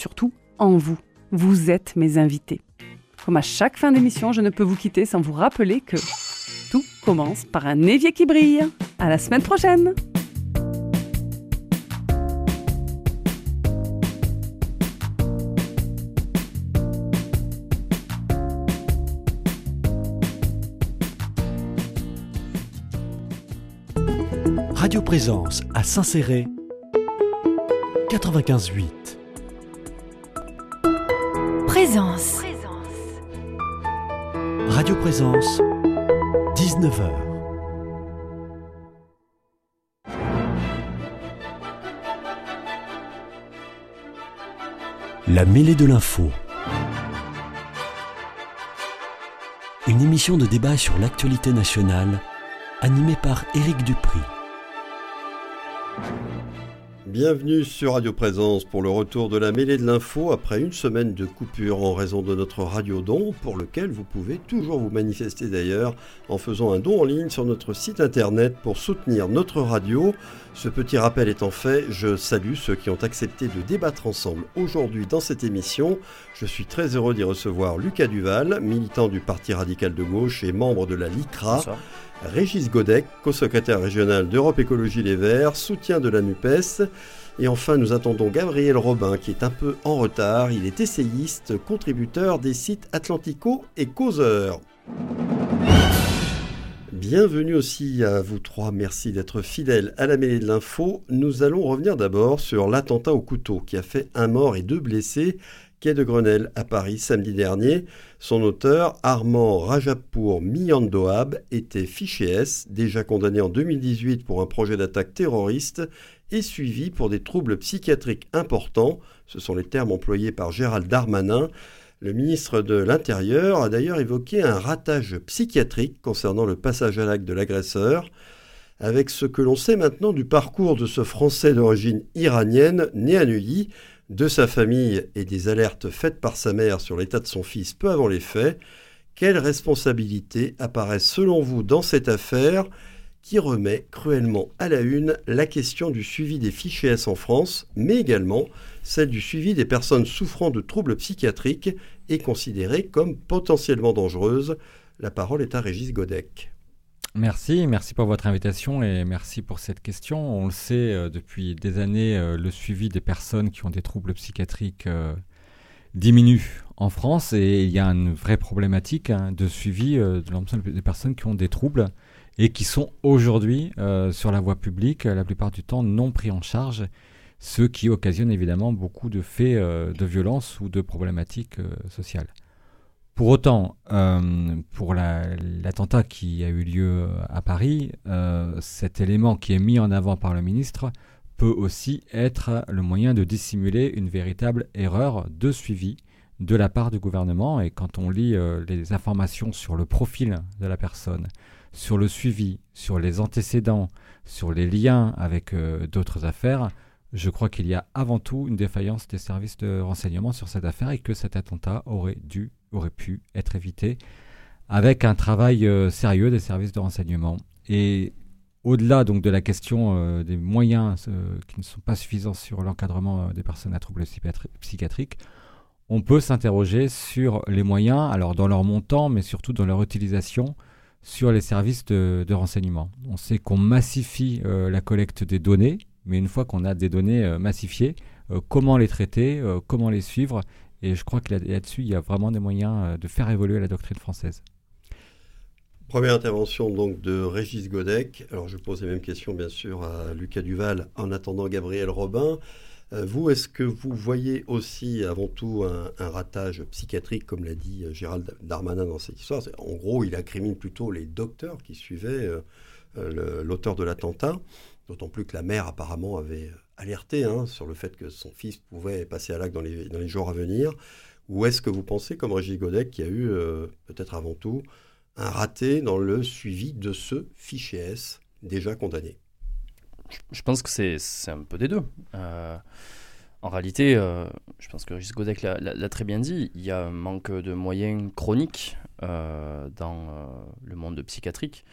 surtout en vous. Vous êtes mes invités. Comme à chaque fin d'émission, je ne peux vous quitter sans vous rappeler que tout commence par un évier qui brille. À la semaine prochaine! Radio Présence à Saint-Céré 95.8 Présence. Radio Présence 19h La mêlée de l'info Une émission de débat sur l'actualité nationale animée par Éric Dupri. Bienvenue sur Radio Présence pour le retour de la mêlée de l'info après une semaine de coupure en raison de notre radio don pour lequel vous pouvez toujours vous manifester d'ailleurs en faisant un don en ligne sur notre site internet pour soutenir notre radio. Ce petit rappel étant fait, je salue ceux qui ont accepté de débattre ensemble aujourd'hui dans cette émission. Je suis très heureux d'y recevoir Lucas Duval, militant du Parti radical de gauche et membre de la LICRA. Régis Godec, co-secrétaire régional d'Europe Écologie Les Verts, soutien de la NUPES. Et enfin, nous attendons Gabriel Robin, qui est un peu en retard. Il est essayiste, contributeur des sites Atlantico et Causeur. Bienvenue aussi à vous trois, merci d'être fidèles à la mêlée de l'info. Nous allons revenir d'abord sur l'attentat au couteau qui a fait un mort et deux blessés quai de Grenelle à Paris samedi dernier. Son auteur, Armand Rajapour Miyandoab, était fiché S, déjà condamné en 2018 pour un projet d'attaque terroriste et suivi pour des troubles psychiatriques importants. Ce sont les termes employés par Gérald Darmanin. Le ministre de l'Intérieur a d'ailleurs évoqué un ratage psychiatrique concernant le passage à l'acte de l'agresseur. Avec ce que l'on sait maintenant du parcours de ce Français d'origine iranienne né à Neuilly, de sa famille et des alertes faites par sa mère sur l'état de son fils peu avant les faits, quelles responsabilités apparaissent selon vous dans cette affaire qui remet cruellement à la une la question du suivi des fichiers S en France, mais également celle du suivi des personnes souffrant de troubles psychiatriques et considérées comme potentiellement dangereuses? La parole est à Régis Godec. Merci, merci pour votre invitation et merci pour cette question. On le sait euh, depuis des années, euh, le suivi des personnes qui ont des troubles psychiatriques euh, diminue en France et il y a une vraie problématique hein, de suivi de l'ensemble des personnes qui ont des troubles et qui sont aujourd'hui sur la voie publique, la plupart du temps non pris en charge, ce qui occasionne évidemment beaucoup de faits de violence ou de problématiques sociales. Pour autant, euh, pour la- l'attentat qui a eu lieu à Paris, euh, cet élément qui est mis en avant par le ministre peut aussi être le moyen de dissimuler une véritable erreur de suivi de la part du gouvernement. Et quand on lit euh, les informations sur le profil de la personne, sur le suivi, sur les antécédents, sur les liens avec d'autres affaires, je crois qu'il y a avant tout une défaillance des services de renseignement sur cette affaire et que cet attentat aurait dû, aurait pu être évité avec un travail euh, sérieux des services de renseignement. Et au-delà donc de la question euh, des moyens euh, qui ne sont pas suffisants sur l'encadrement des personnes à troubles psychiatri- psychiatriques, on peut s'interroger sur les moyens, alors dans leur montant, mais surtout dans leur utilisation sur les services de, renseignement. On sait qu'on massifie la collecte des données, mais une fois qu'on a des données massifiées, comment les traiter, comment les suivre, et je crois que là- là-dessus, il y a vraiment des moyens euh, de faire évoluer la doctrine française. Première intervention donc de Régis Godec. Alors je pose les mêmes questions bien sûr à Lucas Duval en attendant Gabriel Robin. Euh, vous, est-ce que vous voyez aussi avant tout un, ratage psychiatrique, comme l'a dit euh, Gérald Darmanin dans cette histoire? En gros, il incrimine plutôt les docteurs qui suivaient l'auteur de l'attentat, d'autant plus que la mère apparemment avait alerté hein, sur le fait que son fils pouvait passer à l'acte dans les, jours à venir. Ou est-ce que vous pensez, comme Régis Godec, qu'il y a eu euh, peut-être avant tout un raté dans le suivi de ce fichier S déjà condamné? Je pense que c'est un peu des deux. Euh, en réalité, euh, je pense que Régis Godec l'a- très bien dit, il y a un manque de moyens chronique dans le monde psychiatrique.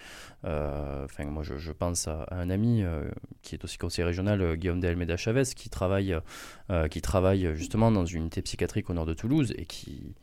Enfin, moi, je, pense à, un ami qui est aussi conseiller régional, Guillaume de Almeida Chavez, qui travaille, qui travaille justement dans une unité psychiatrique au nord de Toulouse et qui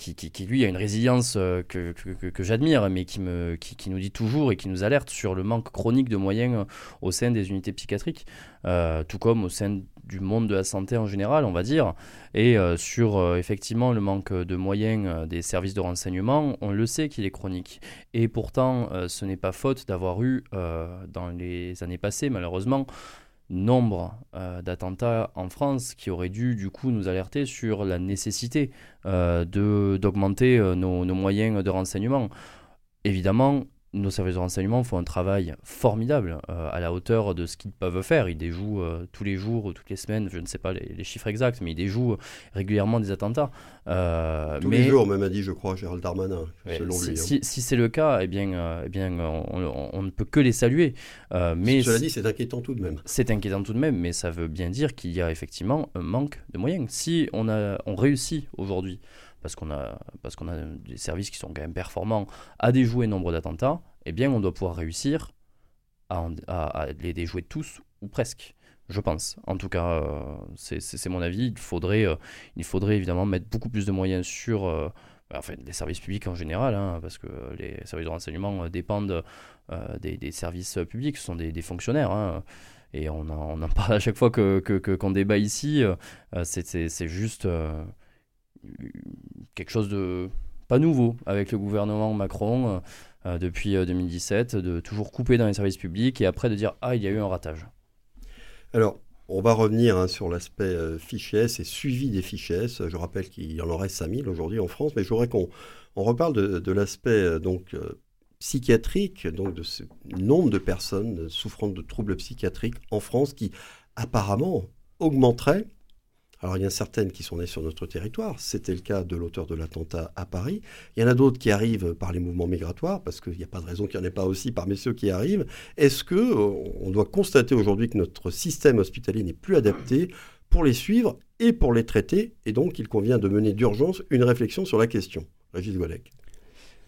qui, lui a une résilience euh, que, j'admire, mais qui, nous dit toujours et qui nous alerte sur le manque chronique de moyens euh, au sein des unités psychiatriques, euh, tout comme au sein du monde de la santé en général, on va dire, et sur effectivement le manque de moyens des services de renseignement, on le sait qu'il est chronique. Et pourtant, ce n'est pas faute d'avoir eu, dans les années passées, malheureusement, nombre euh, d'attentats en France qui auraient dû du coup nous alerter sur la nécessité euh, d'augmenter euh, nos, nos, moyens de renseignement. Évidemment, nos services de renseignement font un travail formidable euh, à la hauteur de ce qu'ils peuvent faire. Ils déjouent euh, tous les jours ou toutes les semaines, je ne sais pas les, chiffres exacts, mais ils déjouent régulièrement des attentats. Euh, tous mais, les jours, même a dit, je crois, Gérald Darmanin, selon si, lui. Hein. Si, c'est le cas, eh bien, eh bien on, ne peut que les saluer. mais Cela dit, c'est inquiétant tout de même. C'est inquiétant tout de même, mais ça veut bien dire qu'il y a effectivement un manque de moyens. Si on, a, on réussit aujourd'hui parce qu'on a, parce qu'on a des services qui sont quand même performants, à déjouer nombre d'attentats, eh bien, on doit pouvoir réussir à, les déjouer tous ou presque. Je pense. En tout cas, euh, c'est mon avis. Il faudrait, euh, il faudrait évidemment mettre beaucoup plus de moyens sur euh, enfin, les services publics en général, hein, parce que les services de renseignement dépendent des, services publics, ce sont des, fonctionnaires. Hein, et on en, parle à chaque fois qu'on que, débat ici. c'est juste quelque chose de pas nouveau avec le gouvernement Macron euh, euh, depuis 2017, euh, de toujours couper dans les services publics et après de dire ah il y a eu un ratage. Alors on va revenir hein, sur l'aspect fichiers et suivi des fichiers. Je rappelle qu'il y en aurait 5000 aujourd'hui en France, mais je voudrais qu'on on reparle de, l'aspect donc psychiatrique, donc de ce nombre de personnes souffrant de troubles psychiatriques en France qui apparemment augmenterait alors il y en a certaines qui sont nées sur notre territoire, c'était le cas de l'auteur de l'attentat à Paris. Il y en a d'autres qui arrivent par les mouvements migratoires, parce qu'il n'y a pas de raison qu'il n'y en ait pas aussi parmi ceux qui arrivent. Est-ce que euh, on doit constater aujourd'hui que notre système hospitalier n'est plus adapté pour les suivre et pour les traiter, et donc il convient de mener d'urgence une réflexion sur la question Régis Golec.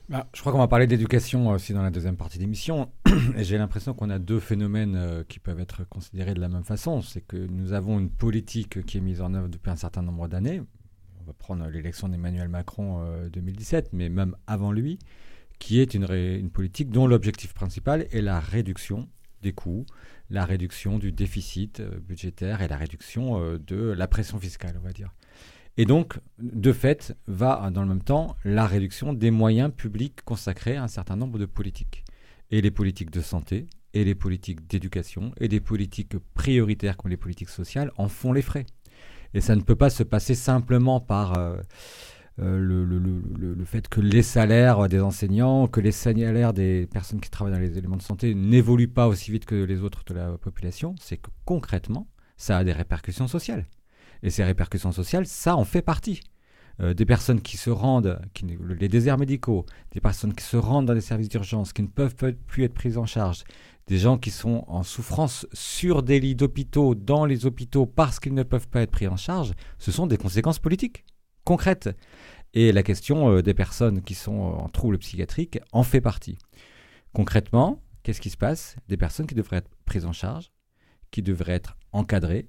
Bah, je crois qu'on va parler d'éducation aussi dans la deuxième partie d'émission. Et j'ai l'impression qu'on a deux phénomènes euh, qui peuvent être considérés de la même façon. C'est que nous avons une politique qui est mise en œuvre depuis un certain nombre d'années. On va prendre l'élection d'Emmanuel Macron 2017, euh, mais même avant lui, qui est une, politique dont l'objectif principal est la réduction des coûts, la réduction du déficit euh, budgétaire et la réduction de la pression fiscale, on va dire. Et donc, de fait, va dans le même temps la réduction des moyens publics consacrés à un certain nombre de politiques. Et les politiques de santé, et les politiques d'éducation, et des politiques prioritaires comme les politiques sociales en font les frais. Et ça ne peut pas se passer simplement par euh, euh, le, le, fait que les salaires des enseignants, que les salaires des personnes qui travaillent dans les éléments de santé n'évoluent pas aussi vite que les autres de la population. C'est que concrètement, ça a des répercussions sociales. Et ces répercussions sociales, ça en fait partie. Euh, des personnes qui se rendent, qui, les déserts médicaux, des personnes qui se rendent dans les services d'urgence, qui ne peuvent plus être prises en charge, des gens qui sont en souffrance sur des lits d'hôpitaux, dans les hôpitaux, parce qu'ils ne peuvent pas être pris en charge, ce sont des conséquences politiques concrètes. Et la question euh, des personnes qui sont en troubles psychiatriques en fait partie. Concrètement, qu'est-ce qui se passe? Des personnes qui devraient être prises en charge, qui devraient être encadrées,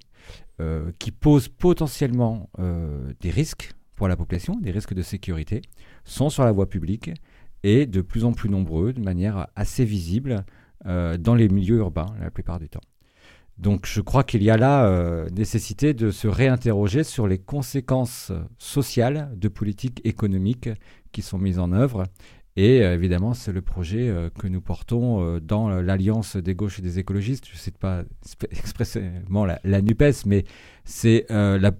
euh, qui posent potentiellement euh, des risques pour la population, des risques de sécurité, sont sur la voie publique et de plus en plus nombreux, de manière assez visible, euh, dans les milieux urbains la plupart du temps. Donc je crois qu'il y a là nécessité de se réinterroger sur les conséquences sociales de politiques économiques qui sont mises en œuvre et euh, évidemment, c'est le projet euh, que nous portons euh, dans l'Alliance des gauches et des écologistes. Je ne cite pas expressément la, NUPES, mais c'est la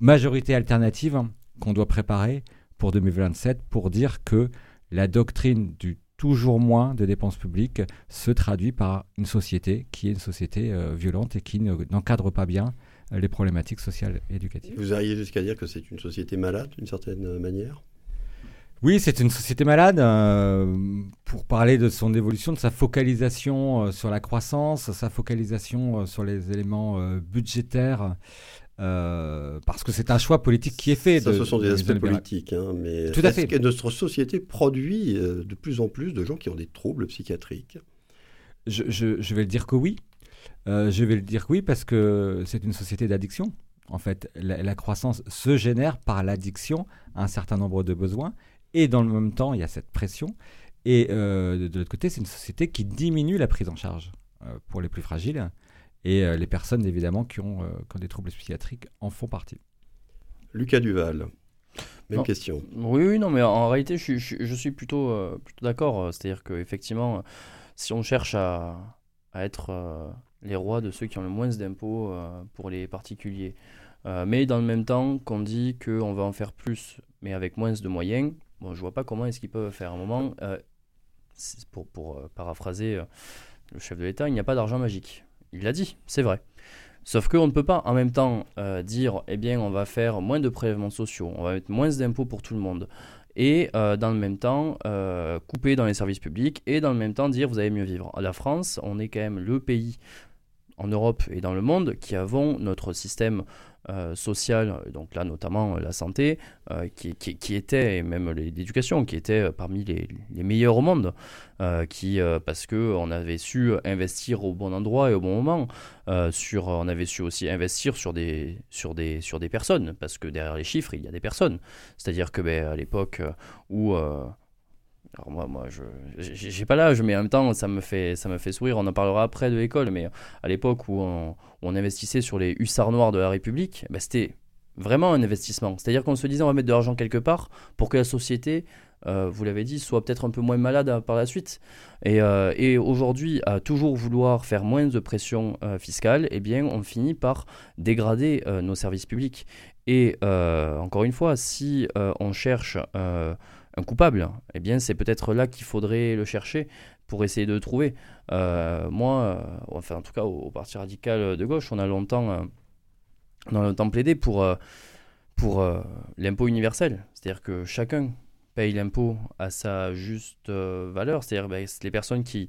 majorité alternative qu'on doit préparer pour 2027 pour dire que la doctrine du toujours moins de dépenses publiques se traduit par une société qui est une société violente et qui n'encadre pas bien les problématiques sociales et éducatives. Vous arrivez jusqu'à dire que c'est une société malade d'une certaine manière? Oui, c'est une société malade. Euh, pour parler de son évolution, de sa focalisation euh, sur la croissance, sa focalisation euh, sur les éléments budgétaires, parce que c'est un choix politique qui est fait. Ça, de- ce sont des de- aspects politiques, hein, mais Tout à est-ce fait. que notre société produit de plus en plus de gens qui ont des troubles psychiatriques? Je, je- je vais le dire que oui. Je vais le dire que oui parce que c'est une société d'addiction. En fait, la, la croissance se génère par l'addiction à un certain nombre de besoins. Et dans le même temps, il y a cette pression. Et euh, de, de l'autre côté, c'est une société qui diminue la prise en charge euh, pour les plus fragiles. Et euh, les personnes, évidemment, qui ont, euh, qui ont des troubles psychiatriques en font partie. Lucas Duval, même Non. question. Oui, oui, non, mais en réalité, je, suis- je, suis- je suis plutôt, euh, plutôt d'accord. C'est-à-dire qu'effectivement, si on cherche à, à être euh, les rois de ceux qui ont le moins d'impôts euh, pour les particuliers, euh, mais dans le même temps qu'on dit qu'on va en faire plus, mais avec moins de moyens, bon, je vois pas comment est-ce qu'ils peuvent faire. À un moment, euh, pour, pour euh, paraphraser euh, le chef de l'État, il n'y a pas d'argent magique. Il l'a dit, c'est vrai. Sauf qu'on ne peut pas en même temps dire, eh bien, on va faire moins de prélèvements sociaux, on va mettre moins d'impôts pour tout le monde, et euh, dans le même temps euh, couper dans les services publics, et dans le même temps dire, vous allez mieux vivre. La France, on est quand même le pays en Europe et dans le monde qui avons notre système euh, social, donc là notamment euh, la santé, euh, qui, qui- était, et même l'éducation, qui était euh, parmi les, les meilleurs au monde, euh, qui, euh, parce qu'on avait su investir au bon endroit et au bon moment, euh, sur, on avait su aussi investir sur des, sur, des, sur des personnes, parce que derrière les chiffres, il y a des personnes. C'est-à-dire que ben, à l'époque euh, où... alors moi, moi je j'ai pas l'âge, mais en même temps, ça me, fait, ça me fait sourire. On en parlera après de l'école, mais à l'époque où on, investissait sur les hussards noirs de la République, ben, c'était vraiment un investissement. C'est-à-dire qu'on se disait on va mettre de l'argent quelque part pour que la société, euh, vous l'avez dit, soit peut-être un peu moins malade euh, par la suite. Et, euh, et aujourd'hui, à toujours vouloir faire moins de pression euh, fiscale, eh bien, on finit par dégrader nos services publics. Et encore une fois, si on cherche un coupable, eh bien, c'est peut-être là qu'il faudrait le chercher pour essayer de le trouver. Euh, moi, euh, enfin, en tout cas, au, Parti radical de gauche, on a longtemps, euh, longtemps plaidé pour, pour l'impôt universel. C'est-à-dire que chacun paye l'impôt à sa juste valeur. C'est-à-dire ben, les personnes qui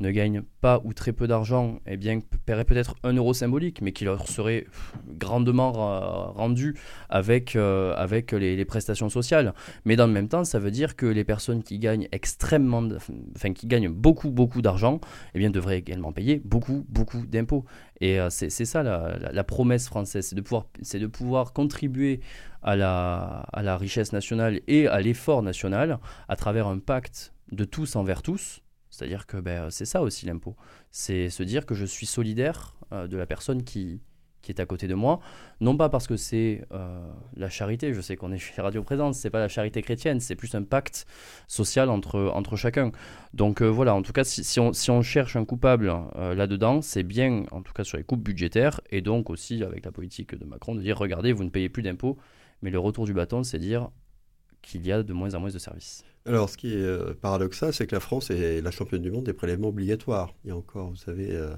ne gagnent pas ou très peu d'argent, eh bien, paieraient peut-être un euro symbolique, mais qui leur serait grandement ra- rendu avec, euh, avec les, prestations sociales. Mais dans le même temps, ça veut dire que les personnes qui gagnent extrêmement, enfin, qui gagnent beaucoup, beaucoup d'argent, eh bien, devraient également payer beaucoup, beaucoup d'impôts. Et euh, c'est ça la, la- la promesse française, c'est de pouvoir, c'est de pouvoir contribuer à la, à la richesse nationale et à l'effort national à travers un pacte de tous envers tous. C'est-à-dire que ben, c'est ça aussi l'impôt. C'est se dire que je suis solidaire euh, de la personne qui, est à côté de moi. Non pas parce que c'est euh, la charité, je sais qu'on est chez Radio Présence, c'est pas la charité chrétienne, c'est plus un pacte social entre, chacun. Donc euh, voilà, en tout cas, on, si on cherche un coupable euh, là-dedans, c'est bien, en tout cas sur les coupes budgétaires, et donc aussi avec la politique de Macron, de dire regardez, vous ne payez plus d'impôts, mais le retour du bâton, c'est dire qu'il y a de moins en moins de services. Alors, ce qui est euh, paradoxal, c'est que la France est la championne du monde des prélèvements obligatoires. Il y a encore, vous savez, euh,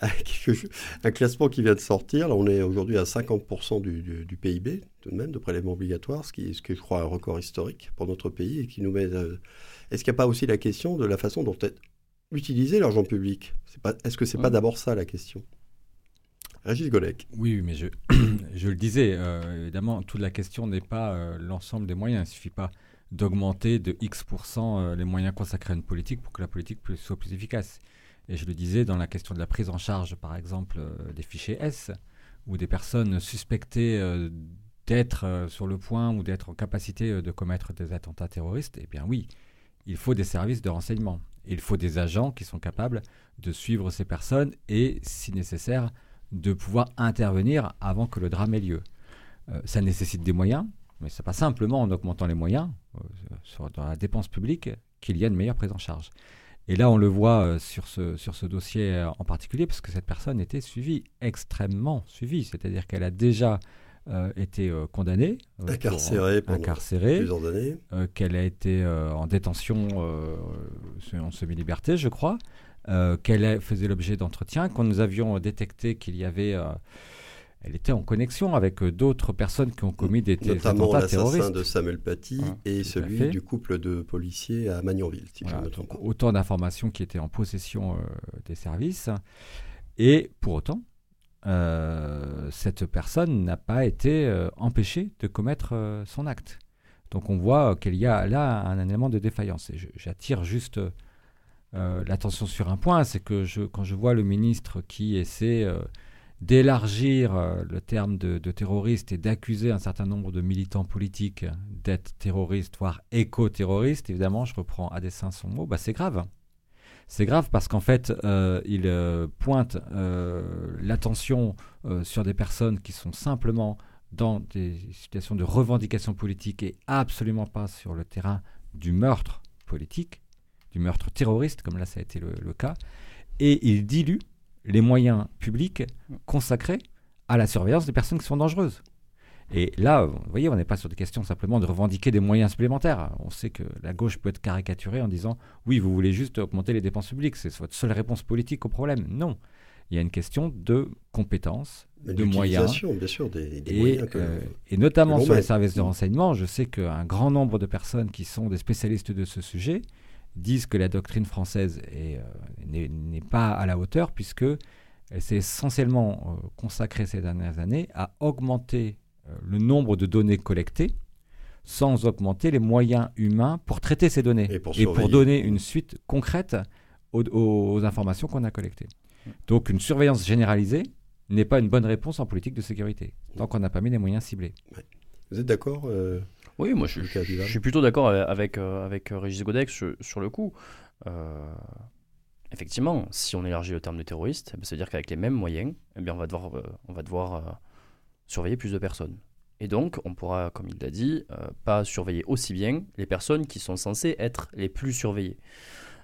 un classement qui vient de sortir. Là, on est aujourd'hui à 50% du, du- du PIB, tout de même, de prélèvements obligatoires, ce qui, ce qui est, je crois, un record historique pour notre pays et qui nous met. euh, Est-ce qu'il n'y a pas aussi la question de la façon dont est utilisé l'argent public? Pas- Est-ce que c'est pas Ouais. d'abord ça la question? Régis Golec. Oui, oui, mais je, je le disais, euh, évidemment, toute la question n'est pas euh, l'ensemble des moyens. Il ne suffit pas d'augmenter de X% euh, les moyens consacrés à une politique pour que la politique soit plus efficace. Et je le disais dans la question de la prise en charge, par exemple, euh, des fichiers S, où des personnes suspectées euh, d'être sur le point ou d'être en capacité de commettre des attentats terroristes, eh bien oui, il faut des services de renseignement. Il faut des agents qui sont capables de suivre ces personnes et, si nécessaire, de pouvoir intervenir avant que le drame ait lieu. Ça nécessite des moyens, mais ce n'est pas simplement en augmentant les moyens euh, sur- dans la dépense publique qu'il y a une meilleure prise en charge. Et là, on le voit euh, sur ce, sur ce dossier euh, en particulier, parce que cette personne était suivie, extrêmement suivie, c'est-à-dire qu'elle a déjà euh, été euh, condamnée, euh, pour- Incarcérée pendant incarcérée Plusieurs années. qu'elle a été en détention en semi-liberté, je crois, qu'elle a- faisait l'objet d'entretiens, quand nous avions détecté qu'il y avait... euh, elle était en connexion avec euh, d'autres personnes qui ont commis des, Notamment attentats l'assassin de Samuel Paty Ouais, et celui du couple de policiers à Magnanville, si je ne me trompe pas. autant d'informations qui étaient en possession euh, des services. Et pour autant, cette personne n'a pas été empêchée de commettre son acte. Donc on voit qu'il y a là un élément de défaillance. Et j'attire juste l'attention sur un point, c'est que je, quand je vois le ministre qui essaie d'élargir euh, le terme de, terroriste et d'accuser un certain nombre de militants politiques d'être terroristes, voire éco-terroristes, évidemment, je reprends à dessein son mot, bah c'est grave. C'est grave parce qu'en fait, euh, il euh, pointe l'attention sur des personnes qui sont simplement dans des situations de revendication politique et absolument pas sur le terrain du meurtre politique, du meurtre terroriste, comme là ça a été le cas. Et il dilue les moyens publics consacrés à la surveillance des personnes qui sont dangereuses. Et là, vous voyez, on n'est pas sur des questions simplement de revendiquer des moyens supplémentaires. On sait que la gauche peut être caricaturée en disant oui, vous voulez juste augmenter les dépenses publiques, c'est votre seule réponse politique au problème. Non. Il y a une question de compétences, de moyens. bien sûr, des, et, moyens euh, et notamment sur les services de renseignement, je sais qu'un grand nombre de personnes qui sont des spécialistes de ce sujet disent que la doctrine française euh, n'est pas à la hauteur puisque elle s'est essentiellement euh, consacrée ces dernières années à augmenter euh, le nombre de données collectées sans augmenter les moyens humains pour traiter ces données et pour, donner une suite concrète aux, informations qu'on a collectées. Donc une surveillance généralisée n'est pas une bonne réponse en politique de sécurité, tant qu'on n'a pas mis les moyens ciblés. Vous êtes d'accord oui, moi je, suis plutôt d'accord avec, euh, avec Régis Godex sur, le coup. Euh, effectivement, si on élargit le terme de terroriste, ça veut dire qu'avec les mêmes moyens, eh bien, on va devoir, euh, on va devoir surveiller plus de personnes. Et donc, on pourra, comme il l'a dit, pas surveiller aussi bien les personnes qui sont censées être les plus surveillées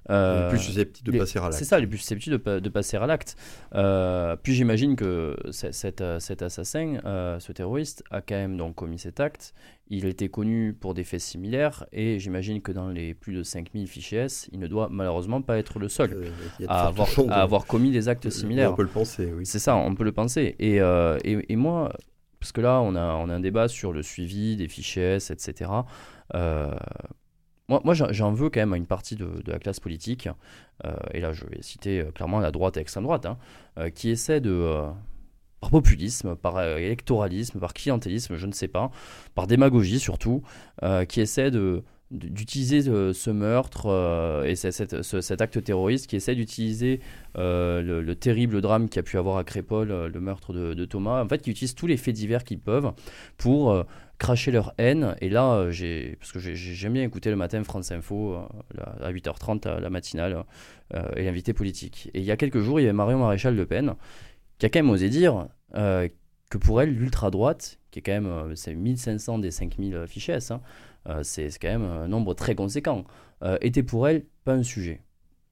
les euh, plus susceptibles de passer à l'acte. C'est ça, les plus susceptibles de, passer à l'acte. Euh, puis j'imagine que cet, cet assassin, euh, ce terroriste, a quand même donc commis cet acte. Il était connu pour des faits similaires et j'imagine que dans les plus de 5000 fichiers S, il ne doit malheureusement pas être le seul à, avoir, à avoir, commis des actes similaires. On peut le penser, oui. C'est ça, on peut le penser. Et, et, et, moi, parce que là, on a, on a un débat sur le suivi des fichiers S, etc. Moi, moi j'en veux quand même à une partie de, la classe politique, euh, et là je vais citer euh, clairement la droite et l'extrême droite, hein, euh, qui essaie de, par populisme, par électoralisme, par clientélisme, je ne sais pas, par démagogie surtout, qui essaie de, d'utiliser ce meurtre et cet acte terroriste, qui essaie d'utiliser le, terrible drame qui a pu avoir à Crépol, le meurtre de, de, Thomas, en fait, qui utilise tous les faits divers qu'ils peuvent pour cracher leur haine. Et là, euh, j'ai, parce que j'aime bien écouter le matin France Info euh, à 8h30, la matinale, euh, et l'invité politique. Et il y a quelques jours, il y avait Marion Maréchal Le Pen qui a quand même osé dire que pour elle, l'ultra-droite, qui est quand même c'est 1500 des 5000 fichiers, hein, c'est quand même un nombre très conséquent, était pour elle pas un sujet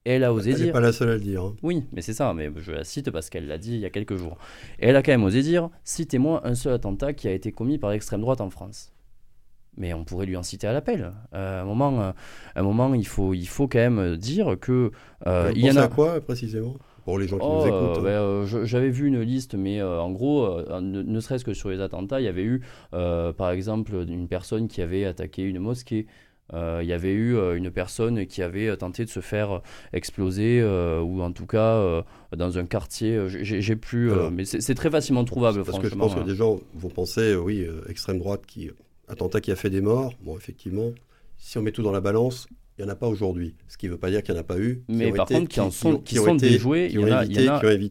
elle a osé dire. Elle n'est pas la seule à le dire. Hein. Oui, mais c'est ça, mais je la cite parce qu'elle l'a dit il y a quelques jours. Et elle a quand même osé dire citez-moi un seul attentat qui a été commis par l'extrême droite en France. Mais on pourrait lui en citer à l'appel. Euh, à un moment, euh, un moment il, faut, il faut quand même dire que. Euh, il y en a. quoi précisément? Pour les gens qui nous oh, écoutent ben, J'avais vu une liste, mais en gros, ne, serait-ce que sur les attentats, il y avait eu, par exemple, une personne qui avait attaqué une mosquée. Euh, il y avait eu euh, une personne qui avait euh, tenté de se faire exploser, ou en tout cas dans un quartier. J'ai plus, mais c'est très facilement trouvable. Parce que je pense que des gens vont penser, oui, extrême droite qui attentat qui a fait des morts. Bon, effectivement, si on met tout dans la balance, il n'y en a pas aujourd'hui. Ce qui ne veut pas dire qu'il n'y en a pas eu. Mais par contre, qui, en sont, qui, sont déjoués, il y en a,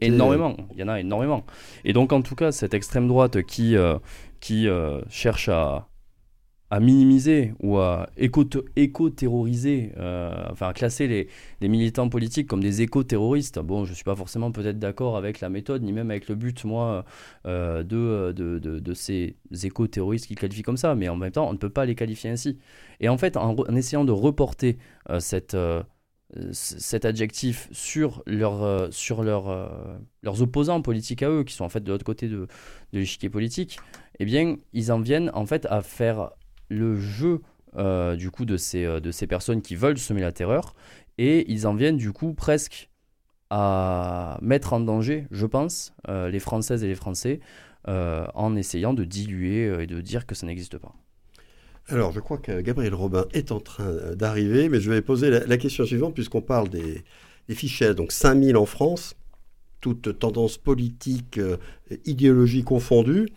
énormément. Il y en a énormément. Et donc, en tout cas, cette extrême droite qui, qui cherche à, à minimiser ou à éco-terroriser, euh, enfin à classer les, militants politiques comme des éco-terroristes. Bon, je ne suis pas forcément peut-être d'accord avec la méthode, ni même avec le but, moi, euh, de, de, ces éco-terroristes qui qualifient comme ça, mais en même temps, on ne peut pas les qualifier ainsi. Et en fait, en, essayant de reporter euh, cette cet adjectif sur, leur, sur leur, leurs opposants politiques à eux, qui sont en fait de l'autre côté de l'échiquier politique, eh bien, ils en viennent en fait à faire le jeu euh, du coup de ces, euh, de ces personnes qui veulent semer la terreur et ils en viennent du coup presque à mettre en danger, je pense, euh, les Françaises et les Français en essayant de diluer et de dire que ça n'existe pas. Alors, je crois que Gabriel Robin est en train d'arriver, mais je vais poser la, question suivante puisqu'on parle des, des fichiers, donc 5000 en France. toute tendance politique, idéologie confondue.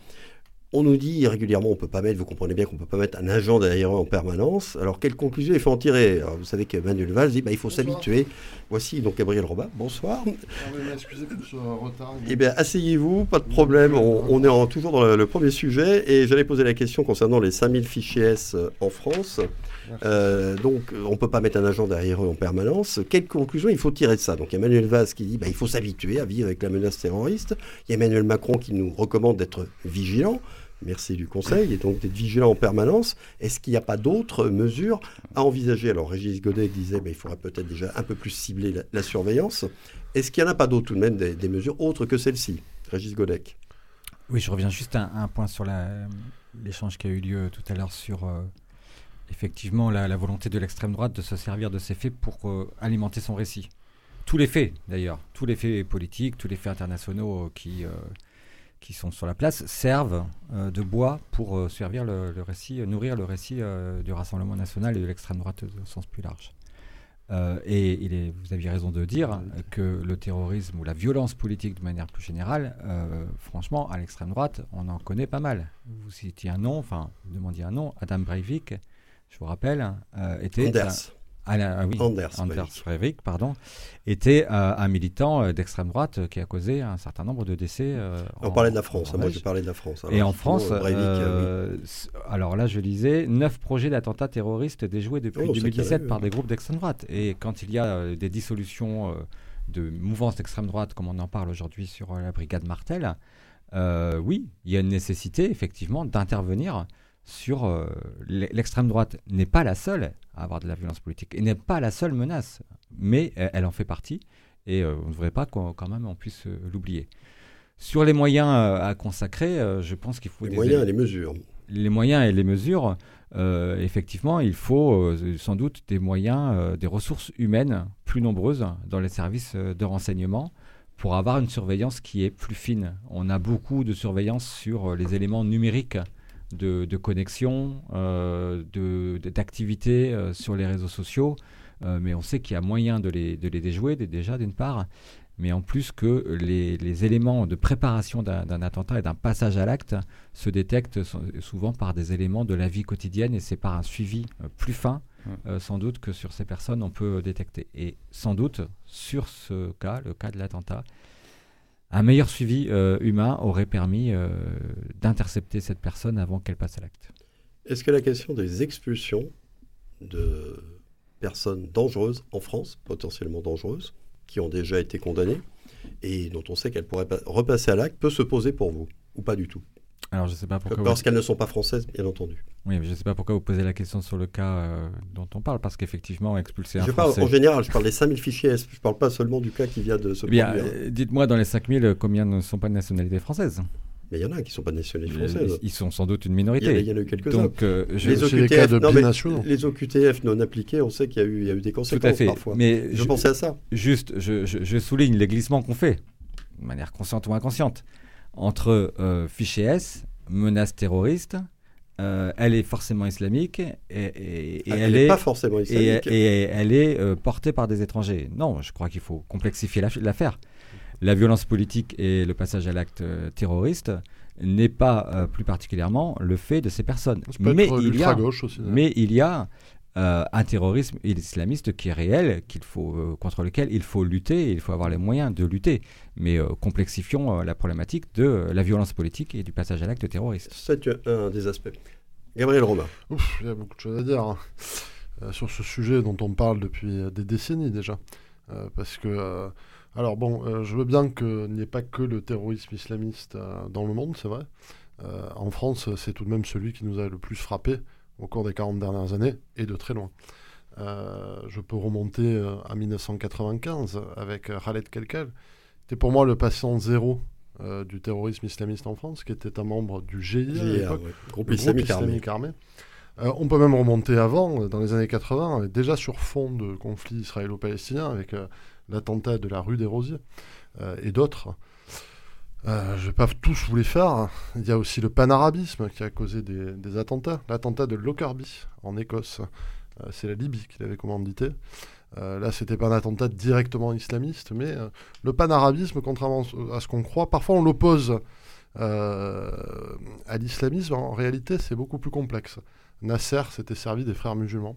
On nous dit régulièrement, on peut pas mettre, vous comprenez bien qu'on peut pas mettre un agent derrière eux en permanence. Alors, quelle conclusion il faut en tirer? Vous savez que Manuel Valls dit, bah, il faut s'habituer. Voici donc Gabriel Robin. Bonsoir. Ah excusez pour ce retard. Eh bien, asseyez-vous, pas de problème. On, est toujours dans le, premier sujet. Et j'allais poser la question concernant les 5000 fichiers S euh, en France. Euh, donc, on ne peut pas mettre un agent derrière eux en permanence. Quelle conclusion il faut tirer de ça? Donc, il y a Emmanuel Valls qui dit, bah, il faut s'habituer à vivre avec la menace terroriste. Il y a Emmanuel Macron qui nous recommande d'être vigilant. Merci du conseil, et donc d'être vigilant en permanence. Est-ce qu'il n'y a pas d'autres mesures à envisager? Alors Régis Godet disait qu'il faudrait peut-être déjà un peu plus cibler la, surveillance. Est-ce qu'il n'y en a pas d'autres tout de même, des, mesures autres que celles-ci Régis Godec Oui, je reviens juste à un point sur l'échange qui a eu lieu tout à l'heure sur euh, effectivement la, volonté de l'extrême droite de se servir de ces faits pour euh, alimenter son récit. Tous les faits d'ailleurs, tous les faits politiques, tous les faits internationaux qui... Euh, qui sont sur la place servent euh, de bois pour euh, servir le, récit, nourrir le récit euh, du Rassemblement national et de l'extrême droite au sens plus large. et il est, vous aviez raison de dire que le terrorisme ou la violence politique de manière plus générale, franchement, à l'extrême droite, on en connaît pas mal. Vous citiez un nom, enfin, vous demandiez un nom, Adam Breivik, je vous rappelle, était ah, oui, Anders, pardon, était euh, un militant euh, d'extrême droite euh, qui a causé un certain nombre de décès. On parlait de la France, hein, moi j'ai parlé de la France. et en France, alors là je lisais, neuf projets d'attentats terroristes déjoués depuis 2017 par des groupes d'extrême droite. Et quand il y a des dissolutions de mouvances d'extrême droite, comme on en parle aujourd'hui sur la brigade Martel, oui, il y a une nécessité effectivement d'intervenir sur euh, l'extrême droite n'est pas la seule à avoir de la violence politique et n'est pas la seule menace, mais elle, en fait partie et euh, on ne devrait pas quand même on puisse euh, l'oublier. Sur les moyens à consacrer, je pense qu'il faut les moyens et les mesures. Les moyens et les mesures, effectivement, il faut sans doute des moyens, des ressources humaines plus nombreuses dans les services de renseignement pour avoir une surveillance qui est plus fine. On a beaucoup de surveillance sur les éléments numériques de, connexion, euh, d'activité euh, sur les réseaux sociaux. Euh, mais on sait qu'il y a moyen de les, de les déjouer déjà d'une part, mais en plus que les, éléments de préparation d'un attentat et d'un passage à l'acte se détectent souvent par des éléments de la vie quotidienne et c'est par un suivi plus fin sans doute que sur ces personnes on peut détecter. Et sans doute sur ce cas, le cas de l'attentat, un meilleur suivi euh, humain aurait permis euh, d'intercepter cette personne avant qu'elle passe à l'acte. Est-ce que la question des expulsions de personnes dangereuses en France, potentiellement dangereuses, qui ont déjà été condamnées et dont on sait qu'elles pourraient repasser à l'acte, peut se poser pour vous ou pas du tout? Alors, je sais pas pourquoi. Parce qu'elles ne sont pas françaises, bien entendu. Oui, mais je ne sais pas pourquoi vous posez la question sur le cas euh, dont on parle, parce qu'effectivement, expulser un je Français... Parle, en général, je parle des 5000 fichiers Je ne parle pas seulement du cas qui vient de se eh bien, euh, Dites-moi, dans les 5000, combien ne sont pas de nationalité française mais il y en a qui ne sont pas de nationalité française. Ils sont sans doute une minorité. Il y, en a eu quelques-uns. Donc, euh, les, OQTF, non, les OQTF non appliqués, on sait qu'il y, y, a eu des conséquences Tout à fait. parfois. Mais je, pensais à ça. Juste, je, je souligne les glissements qu'on fait, de manière consciente ou inconsciente, entre euh, fichier S menace terroriste, euh, elle est forcément islamique et, et, ah, elle, n'est pas forcément islamique. Et, elle est euh, portée par des étrangers. Non, je crois qu'il faut complexifier l'affaire. La violence politique et le passage à l'acte euh, terroriste n'est pas plus particulièrement le fait de ces personnes. Mais il, y a, aussi, mais il y a euh, un terrorisme islamiste qui est réel, qu'il faut, euh, contre lequel il faut lutter, et il faut avoir les moyens de lutter. Mais euh, complexifions la problématique de la violence politique et du passage à l'acte terroriste. C'est un des aspects. Gabriel Romain. il y a beaucoup de choses à dire hein. sur ce sujet dont on parle depuis des décennies déjà. parce que, alors bon, je veux bien qu'il n'y ait pas que le terrorisme islamiste dans le monde, c'est vrai. en France, c'est tout de même celui qui nous a le plus frappé au cours des 40 dernières années, et de très loin. Euh, je peux remonter euh, à 1995 avec euh, Khaled Kelkel. C'était pour moi le patient zéro du terrorisme islamiste en France, qui était un membre du GIA, le groupe, islamique, armé. on peut même remonter avant, dans les années 80, déjà sur fond de conflit israélo-palestinien, avec l'attentat de la rue des Rosiers et d'autres. Euh, je ne vais pas tous vous les faire. Il y a aussi le panarabisme qui a causé des, attentats. L'attentat de Lockerbie en Écosse, euh, c'est la Libye qui l'avait commandité. Euh, là, c'était pas un attentat directement islamiste, mais le panarabisme, contrairement à ce qu'on croit, parfois on l'oppose à l'islamisme. En réalité, c'est beaucoup plus complexe. Nasser s'était servi des frères musulmans.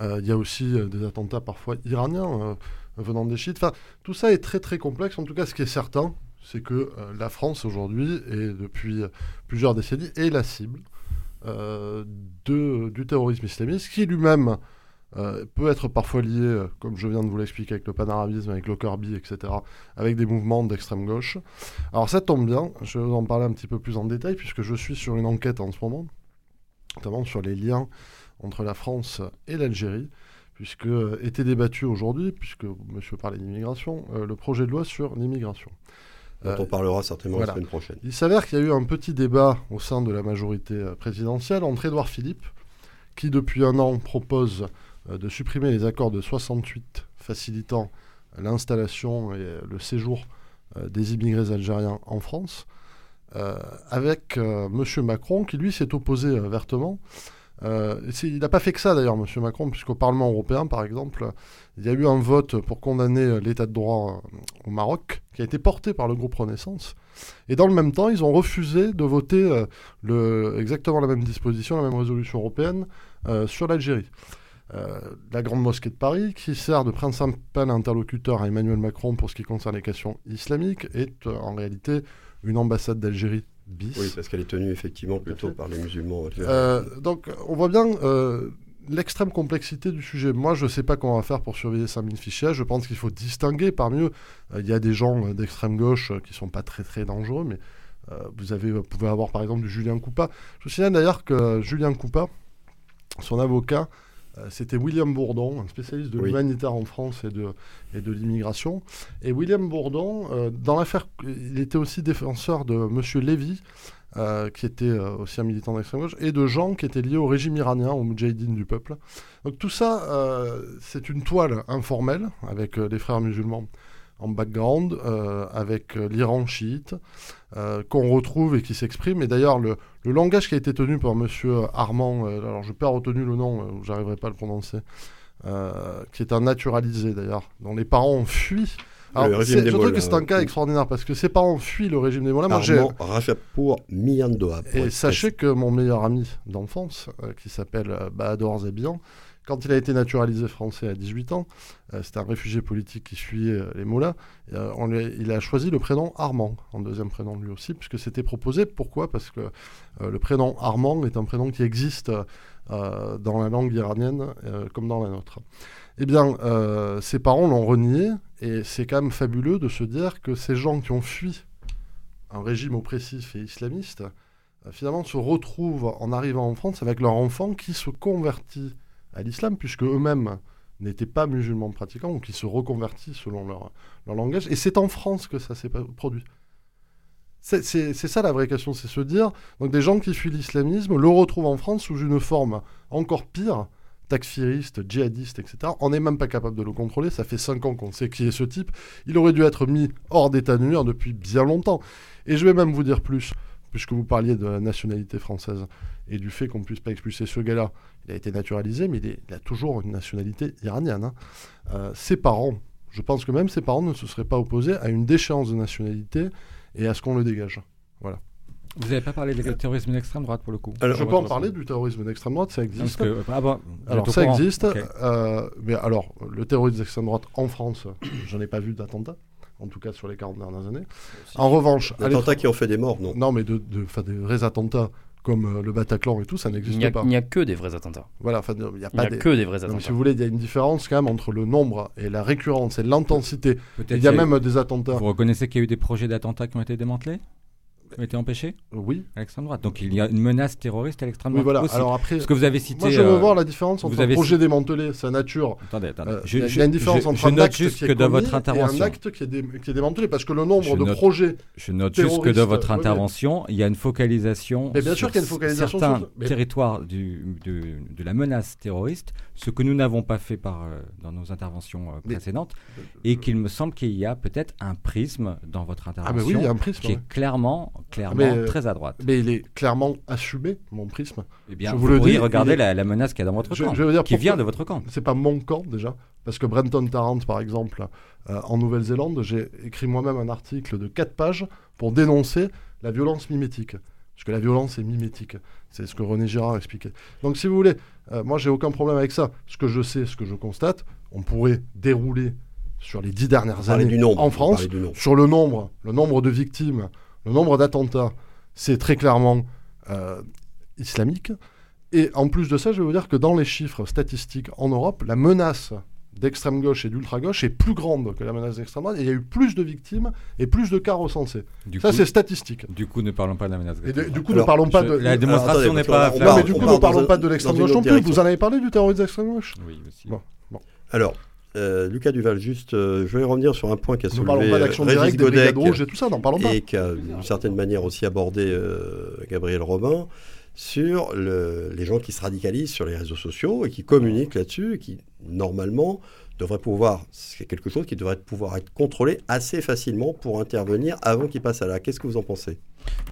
Il y a aussi des attentats parfois iraniens venant des chiites. Enfin, tout ça est très très complexe. En tout cas, ce qui est certain, c'est que la France aujourd'hui, et depuis plusieurs décennies, est la cible de, du terrorisme islamiste, qui lui-même euh, peut être parfois lié, euh, comme je viens de vous l'expliquer, avec le panarabisme, avec le Corby, etc., avec des mouvements d'extrême gauche. Alors ça tombe bien, je vais vous en parler un petit peu plus en détail, puisque je suis sur une enquête en ce moment, notamment sur les liens entre la France et l'Algérie, puisque euh, était débattu aujourd'hui, puisque monsieur parlait d'immigration, le projet de loi sur l'immigration. Dont on parlera certainement la semaine prochaine. Il s'avère qu'il y a eu un petit débat au sein de la majorité présidentielle entre Édouard Philippe, qui depuis un an propose euh, de supprimer les accords de 68 facilitant l'installation et le séjour euh, des immigrés algériens en France, euh, avec M. Macron qui lui s'est opposé vertement. Il n'a pas fait que ça d'ailleurs, M. Macron, puisqu'au Parlement européen, par exemple, il y a eu un vote pour condamner l'état de droit au Maroc, qui a été porté par le groupe Renaissance. Et dans le même temps, ils ont refusé de voter exactement la même disposition, la même résolution européenne sur l'Algérie. Euh, la Grande Mosquée de Paris, qui sert de principal interlocuteur à Emmanuel Macron pour ce qui concerne les questions islamiques, est euh, en réalité une ambassade d'Algérie bis. Oui, parce qu'elle est tenue effectivement plutôt par les musulmans. Euh, donc on voit bien l'extrême complexité du sujet. Moi, je ne sais pas comment on va faire pour surveiller 5000 fichiers. Je pense qu'il faut distinguer. Parmi eux, il y a des gens d'extrême gauche qui ne sont pas très très dangereux, mais vous, avez, vous pouvez avoir par exemple du Julien Coupa. Je vous signale d'ailleurs que Julien Coupa, son avocat, euh, c'était William Bourdon, un spécialiste de l'humanitaire en France et de, et de l'immigration. Et William Bourdon, euh, dans l'affaire, il était aussi défenseur de M. Lévy, euh, qui était aussi un militant d'extrême gauche, et de gens qui étaient liés au régime iranien, au Moudjahidine du peuple. Donc tout ça, c'est une toile informelle avec les frères musulmans en background euh, avec euh, l'Iran chiite, euh, qu'on retrouve et qui s'exprime. Et d'ailleurs, le, langage qui a été tenu par M. Armand, alors je n'ai pas retenu le nom, j'arriverai pas à le prononcer, qui est un naturalisé d'ailleurs, dont les parents ont fui. Alors, je trouve que c'est un cas extraordinaire parce que ses parents fuient le régime des Mollahs. Armand Miandoa. Et sachez que mon meilleur ami d'enfance, qui s'appelle Bahadur Zabian, quand il a été naturalisé français à 18 ans, euh, c'était un réfugié politique qui fuyait euh, les moulins, euh, il a choisi le prénom Armand, en deuxième prénom lui aussi, puisque c'était proposé. Pourquoi? Parce que le prénom Armand est un prénom qui existe dans la langue iranienne comme dans la nôtre. Eh bien, ses parents l'ont renié, et c'est quand même fabuleux de se dire que ces gens qui ont fui un régime oppressif et islamiste, finalement se retrouvent en arrivant en France avec leur enfant qui se convertit à l'islam, puisque eux-mêmes n'étaient pas musulmans pratiquants, ou qui se reconvertissent selon leur, leur langage. Et c'est en France que ça s'est produit. C'est ça la vraie question, c'est se dire, donc des gens qui fuient l'islamisme le retrouvent en France sous une forme encore pire, takfiriste, djihadiste, etc. On n'est même pas capable de le contrôler, ça fait cinq ans qu'on sait qui est ce type. Il aurait dû être mis hors d'état de nuire depuis bien longtemps. Et je vais même vous dire plus, puisque vous parliez de la nationalité française et du fait qu'on ne puisse pas expulser ce gars-là. Il a été naturalisé, mais il, a toujours une nationalité iranienne. Hein. Euh, ses parents, je pense que même ses parents ne se seraient pas opposés à une déchéance de nationalité et à ce qu'on le dégage. Voilà. Vous n'avez pas parlé du terrorisme d'extrême droite pour le coup alors, Je peux en parler du terrorisme d'extrême droite, ça existe. Ah alors ça existe, euh, mais alors le terrorisme d'extrême droite en France, j'en ai pas vu d'attentat en tout cas sur les 40 dernières années. En revanche... Attentats qui ont fait des morts, non Non, mais de, de, de des vrais attentats comme euh, le Bataclan et tout, ça n'existe pas. Il n'y a que des vrais attentats. Voilà, enfin, il n'y a pas que des vrais attentats. si vous voulez, il y a une différence quand même entre le nombre et la récurrence et l'intensité. Il y a même des attentats. Vous reconnaissez qu'il y a eu des projets d'attentats qui ont été démantelés? Ont été empêchés Oui. À l'extrême droite. Donc il y a une menace terroriste à l'extrême droite. Oui, voilà. Alors après, ce que vous avez cité. Moi, je veux euh, voir la différence entre un projet démantelé, sa nature. Attendez, attendez. Euh, il y a une différence entre un acte juste qui est que votre intervention... et un acte qui est, qui est, démantelé, parce que le nombre de projets. Je note juste que dans votre intervention, il y a une focalisation. Mais bien sûr qu'il y a une focalisation certains territoires du, de la menace terroriste, ce que nous n'avons pas fait par, euh, dans nos interventions précédentes, et qu'il me semble qu'il y a peut-être un prisme dans votre intervention ah, oui, il y a un prisme, qui est clairement clairement Mais, euh, très à droite. Mais il est clairement assumé, mon prisme. Eh bien, je vous, vous le pourriez dis, est- la, la menace qu'il y a dans votre Je- camp, je dire qui vient de votre camp. C'est pas mon camp déjà, parce que Brenton Tarrant, par exemple, euh, en Nouvelle-Zélande, j'ai écrit moi-même un article de 4 pages pour dénoncer la violence mimétique. Parce que la violence est mimétique. C'est ce que René Girard expliquait. Donc, si vous voulez, euh, moi, j'ai aucun problème avec ça. Ce que je sais, ce que je constate, on pourrait dérouler sur les dix dernières années du nombre. en France, Parler du nombre. sur le nombre, le nombre de victimes, le nombre d'attentats, c'est très clairement euh, islamique. Et en plus de ça, je vais vous dire que dans les chiffres statistiques en Europe, la menace d'extrême gauche et d'ultra gauche est plus grande que la menace d'extrême droite. Et il y a eu plus de victimes et plus de cas recensés. Du ça, c'est statistique. du coup, ne parlons pas de la menace. Et de- du coup, Alors, ne parlons pas Je- de. la Non, démonstration n'est pas. qu'on- on mais du coup, ne parlons pas de l'extrême gauche non plus. Vous en avez parlé du terrorisme d'extrême gauche? Oui, aussi. Bon. Alors, euh, Lucas Duval, juste, euh, je vais revenir sur un point qu'a Ne parlons soulevé pas d'action directe, des brigades Godec rouges et tout ça, n'en parlons pas. et qu'a d'une certaine manière aussi abordé euh, Gabriel Robin sur le- les gens qui se radicalisent sur les réseaux sociaux et qui communiquent là-dessus et qui, normalement, devraient pouvoir, c'est quelque chose qui devrait pouvoir être contrôlé assez facilement pour intervenir avant qu'il passe à là. Qu'est-ce que vous en pensez?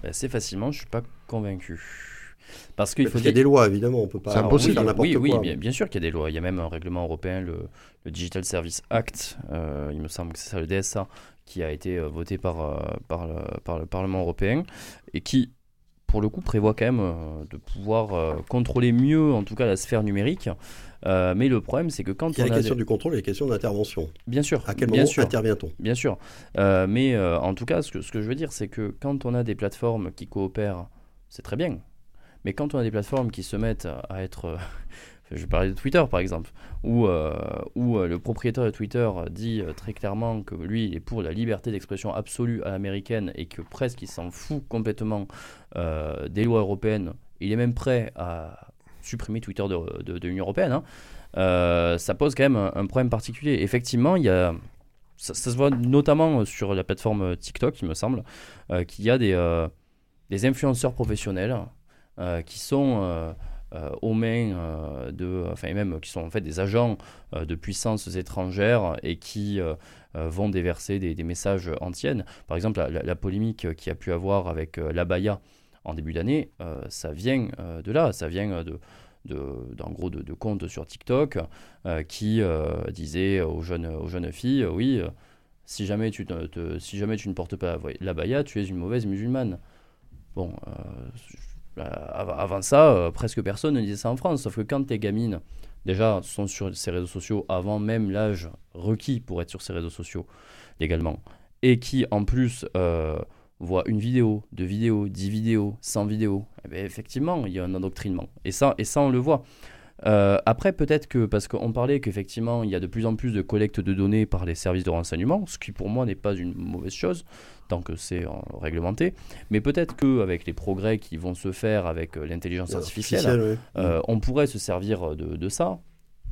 Assez facilement, je suis pas convaincu. Parce qu'il Parce faut qu'il y a des lois, évidemment, on peut pas C'est impossible. faire n'importe oui, oui, quoi. bien, bien sûr qu'il y a des lois. Il y a même un règlement européen, le, le Digital Service Act, euh, il me semble que c'est ça, le DSA, qui a été euh, voté par, euh, par, le, par le Parlement européen et qui, pour le coup, prévoit quand même euh, de pouvoir euh, contrôler mieux, en tout cas, la sphère numérique. Euh, mais le problème, c'est que quand Il y a on la a question des- du contrôle et la question d'intervention. Bien sûr, À quel bien moment intervient-on? Bien sûr. Euh, mais euh, en tout cas, ce que, ce que je veux dire, c'est que quand on a des plateformes qui coopèrent, c'est très bien. Mais quand on a des plateformes qui se mettent à être... euh, je parler de Twitter par exemple, où, euh, où euh, le propriétaire de Twitter dit très clairement que lui, il est pour la liberté d'expression absolue à l'américaine et que presque il s'en fout complètement des lois européennes. Il est même prêt à supprimer Twitter de, de- l'Union européenne. hein. Ça pose quand même un, problème particulier. Effectivement, il y a ça, se voit notamment sur la plateforme TikTok, il me semble, qu'il y a des, des influenceurs professionnels qui sont euh, euh, aux mains euh, de, enfin même qui sont en fait des agents euh, de puissances étrangères et qui euh, euh, vont déverser des, messages antiennes. Par exemple, la, la- polémique qu'il y a pu avoir avec euh, l'abaya en début d'année, euh, ça vient euh, de là, ça vient de, gros de, comptes sur TikTok euh, qui euh, disaient aux jeunes, aux jeunes filles, euh, oui, euh, si jamais tu, si jamais tu ne portes pas la baya, tu es une mauvaise musulmane. Bon, euh, avant, avant ça, euh, presque personne ne disait ça en France, sauf que quand tes gamines, déjà, sont sur ces réseaux sociaux avant même l'âge requis pour être sur ces réseaux sociaux légalement, et qui en plus euh, voient une vidéo, deux vidéos, dix vidéos, 100 vidéos, eh ben, effectivement, il y a un endoctrinement. Et ça, et ça on le voit. Euh, après, peut-être que, parce qu'on parlait qu'effectivement, il y a de plus en plus de collecte de données par les services de renseignement, ce qui pour moi n'est pas une mauvaise chose, tant que c'est réglementé. Mais peut-être qu'avec les progrès qui vont se faire avec euh, l'intelligence artificielle, euh, on pourrait se servir de, de ça,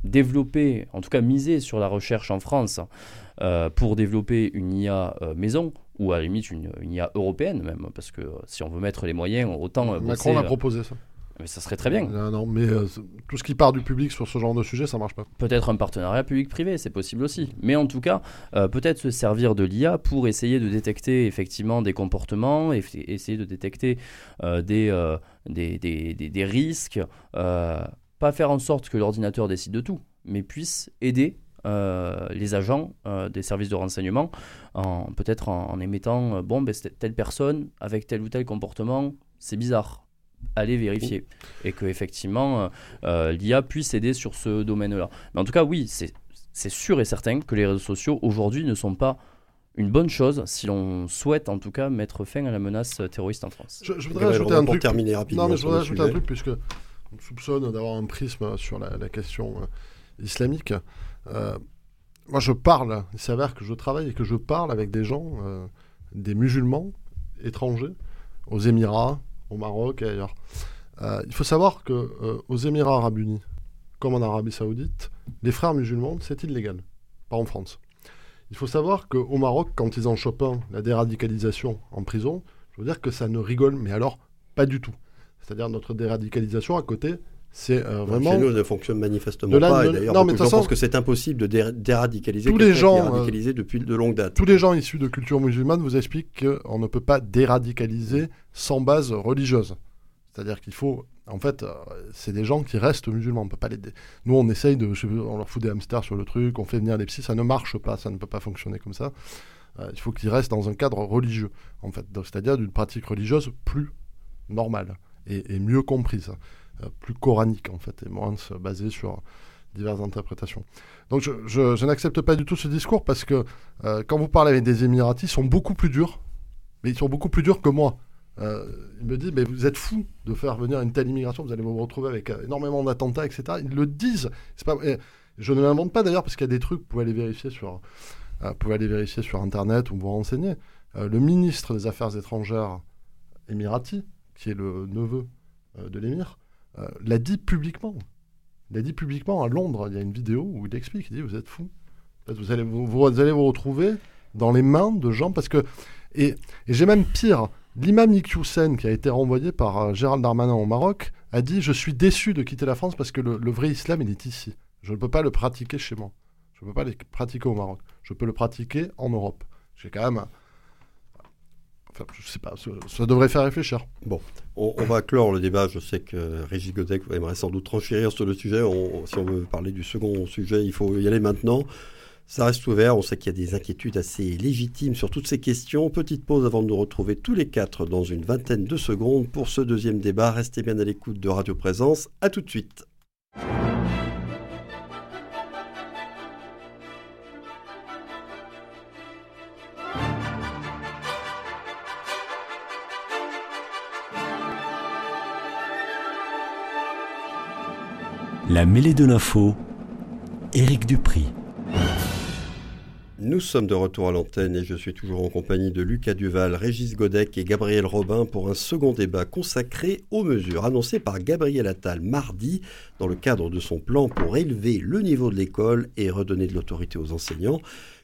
développer, en tout cas miser sur la recherche en France euh, pour développer une IA maison, ou à la limite une, une IA européenne même, parce que si on veut mettre les moyens, autant... Macron euh, proposé ça. Mais ça serait très bien. Non, non, mais euh, tout ce qui part du public sur ce genre de sujet, ça marche pas. Peut-être un partenariat public-privé, c'est possible aussi. Mais en tout cas, euh, peut-être se servir de l'IA pour essayer de détecter effectivement des comportements, et essayer de détecter euh, des, des, des, des- des risques. pas faire en sorte que l'ordinateur décide de tout, mais puisse aider euh, les agents euh, des services de renseignement, en, peut-être en, en émettant euh, bon, ben, telle personne avec tel ou tel comportement, c'est bizarre. Allez vérifier. Et que effectivement, euh, euh, l'IA puisse aider sur ce domaine-là. Mais en tout cas, oui, c'est sûr et certain que les réseaux sociaux aujourd'hui ne sont pas une bonne chose si l'on souhaite en tout cas mettre fin à la menace terroriste en France. Je, je voudrais Gabriel ajouter Robin, un pour truc. terminer rapidement Non, mais je voudrais ajouter un truc, puisque on me soupçonne d'avoir un prisme sur la, la question euh, islamique. Euh, moi, je parle, il s'avère que je travaille et que je parle avec des gens, euh, des musulmans étrangers, aux Émirats, au Maroc et ailleurs. Euh, il faut savoir que euh, aux Émirats arabes unis, comme en Arabie saoudite, les frères musulmans, c'est illégal, pas en France. Il faut savoir qu'au Maroc, quand ils en chopent la déradicalisation en prison, je veux dire que ça ne rigole, mais alors pas du tout. C'est-à-dire notre déradicalisation à côté, C'est euh, vraiment. Chez nous, ne fonctionne manifestement De là, pas. Et d'ailleurs, non, mais beaucoup de gens façon, pensent que c'est impossible de dé- déradicaliser tous les gens, euh, radicalisé depuis de longue date. Tous les gens issus de culture musulmane vous expliquent qu'on ne peut pas déradicaliser sans base religieuse. C'est-à-dire qu'il faut. En fait, euh, c'est des gens qui restent musulmans. On peut pas les. dé- Nous, on essaye de. On leur fout des hamsters sur le truc, on fait venir les psys. Ça ne marche pas. Ça ne peut pas fonctionner comme ça. Euh, il faut qu'ils restent dans un cadre religieux, en fait. Donc, C'est-à-dire d'une pratique religieuse plus normale et, et mieux comprise, plus coranique, en fait, et moins euh, basée sur diverses interprétations. Donc, je, n'accepte pas du tout ce discours parce que euh, quand vous parlez avec des Émiratis, ils sont beaucoup plus durs, mais ils sont beaucoup plus durs que moi. Euh, il me dit, mais vous êtes fou de faire venir une telle immigration, vous allez vous retrouver avec euh, énormément d'attentats, etc. Ils le disent. Je ne l'invente pas d'ailleurs parce qu'il y a des trucs, vous pouvez aller vérifier sur, euh, vous pouvez aller vérifier sur Internet ou vous renseigner. Euh, le ministre des Affaires étrangères émirati, qui est le neveu euh, de l'émir, euh, l'a dit publiquement. Il l'a dit publiquement à Londres. Il y a une vidéo où il explique. Il dit Vous êtes fou. Vous allez vous, retrouver dans les mains de gens parce que. Et, j'ai même pire. L'imam Iqiyoussen, qui a été renvoyé par euh, Gérald Darmanin au Maroc, a dit Je suis déçu de quitter la France parce que le, le vrai islam, il est ici. Je ne peux pas le pratiquer chez moi. Je ne peux pas le pratiquer au Maroc. Je peux le pratiquer en Europe. J'ai quand même. Enfin, je sais pas, ça, devrait faire réfléchir. On, on va clore le débat. Je sais que Régis Godec aimerait sans doute renchérir sur le sujet. Si on veut parler du second sujet, il faut y aller maintenant. Ça reste ouvert. On sait qu'il y a des inquiétudes assez légitimes sur toutes ces questions. Petite pause avant de nous retrouver tous les quatre dans une vingtaine de secondes pour ce deuxième débat. Restez bien à l'écoute de Radio Présence. À tout de suite. La mêlée de l'info, Éric Dupri. Nous sommes de retour à l'antenne et je suis toujours en compagnie de Lucas Duval, Régis Godec et Gabriel Robin pour un second débat consacré aux mesures annoncées par Gabriel Attal mardi dans le cadre de son plan pour élever le niveau de l'école et redonner de l'autorité aux enseignants.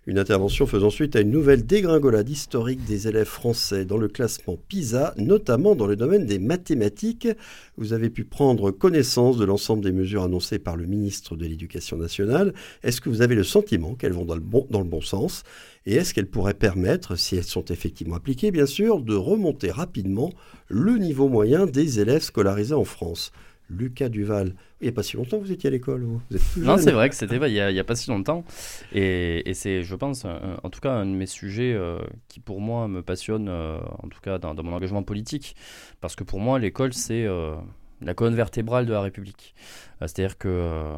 Une intervention faisant suite à une nouvelle dégringolade historique des élèves français dans le classement PISA, notamment dans le domaine des mathématiques. Vous avez pu prendre connaissance de l'ensemble des mesures annoncées par le ministre de l'Éducation nationale. Est-ce que vous avez le sentiment qu'elles vont dans le bon, sens? Et est-ce qu'elles pourraient permettre, si elles sont effectivement appliquées, bien sûr, de remonter rapidement le niveau moyen des élèves scolarisés en France? Lucas Duval, il n'y a pas si longtemps que vous étiez à l'école, vous Vous êtes tout Non, c'est vrai que c'était il n'y a, pas si longtemps. Et, et c'est, je pense, un- en tout cas, un de mes sujets euh, qui, pour moi, me passionne, euh, en tout cas dans, dans mon engagement politique. Parce que pour moi, l'école, c'est euh, la colonne vertébrale de la République. C'est-à-dire que,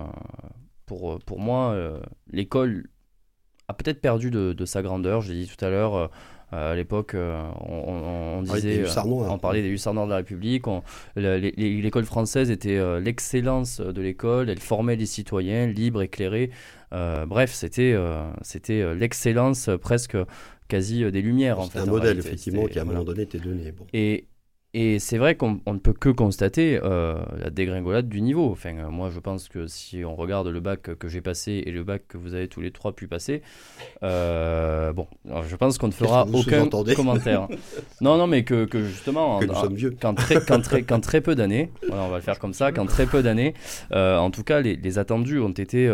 pour, pour moi, l'école a peut-être perdu de, de sa grandeur. Je l'ai dit tout à l'heure. Euh, à l'époque, euh, on, on- on Ah, disait, noirs. on parlait des hussards noirs de la République. L'école française était l'excellence de l'école. Elle formait les citoyens libres, éclairés. Euh, bref, c'était euh, c'était l'excellence presque quasi des lumières. en C'est fait, un modèle, effectivement, qui à un moment donné était donné. Bon. Et, et c'est vrai qu'on on ne peut que constater euh, la dégringolade du niveau. Enfin, euh, moi, je pense que si on regarde le bac que j'ai passé et le bac que vous avez tous les trois pu passer, euh, bon, je pense qu'on ne fera aucun commentaire. non, non, mais que, que justement, Que en- nous en- sommes vieux. quand très, quand très, quand très peu d'années, voilà, on va le faire comme ça, quand très peu d'années, en tout cas, les, les attendus ont été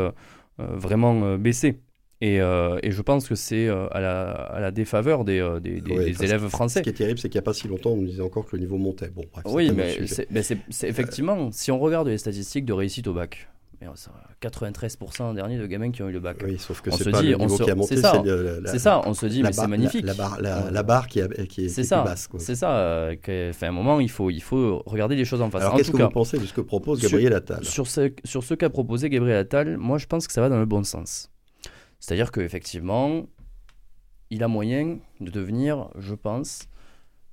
vraiment baissés. Et, euh, et je pense que c'est euh, à, la, à la défaveur des, euh, des, des- Ouais, des parce élèves Ce français. qui est terrible, c'est qu'il n'y a pas si longtemps, on nous disait encore que le niveau montait. Bon, bref, Oui, mais sujet. c'est mais c'est- c'est effectivement, si on regarde les statistiques de réussite au bac, mais, euh, ça, 93% dernier de gamins qui ont eu le bac. Oui, sauf que On c'est se pas dit, le on niveau se- qui a monté, c'est ça, c'est le- la- C'est ça, on se dit, mais c'est magnifique. La, la barre, la, barre qui, a- qui est, C'est qui est ça, basse. quoi. c'est ça. enfin, à un moment, il faut, il faut regarder les choses en face. Alors, en qu'est-ce tout que cas, vous pensez de ce que propose Gabriel Attal? sur ce, sur ce qu'a proposé Gabriel Attal, moi je pense que ça va dans le bon sens. C'est-à-dire qu'effectivement, il a moyen de devenir, je pense,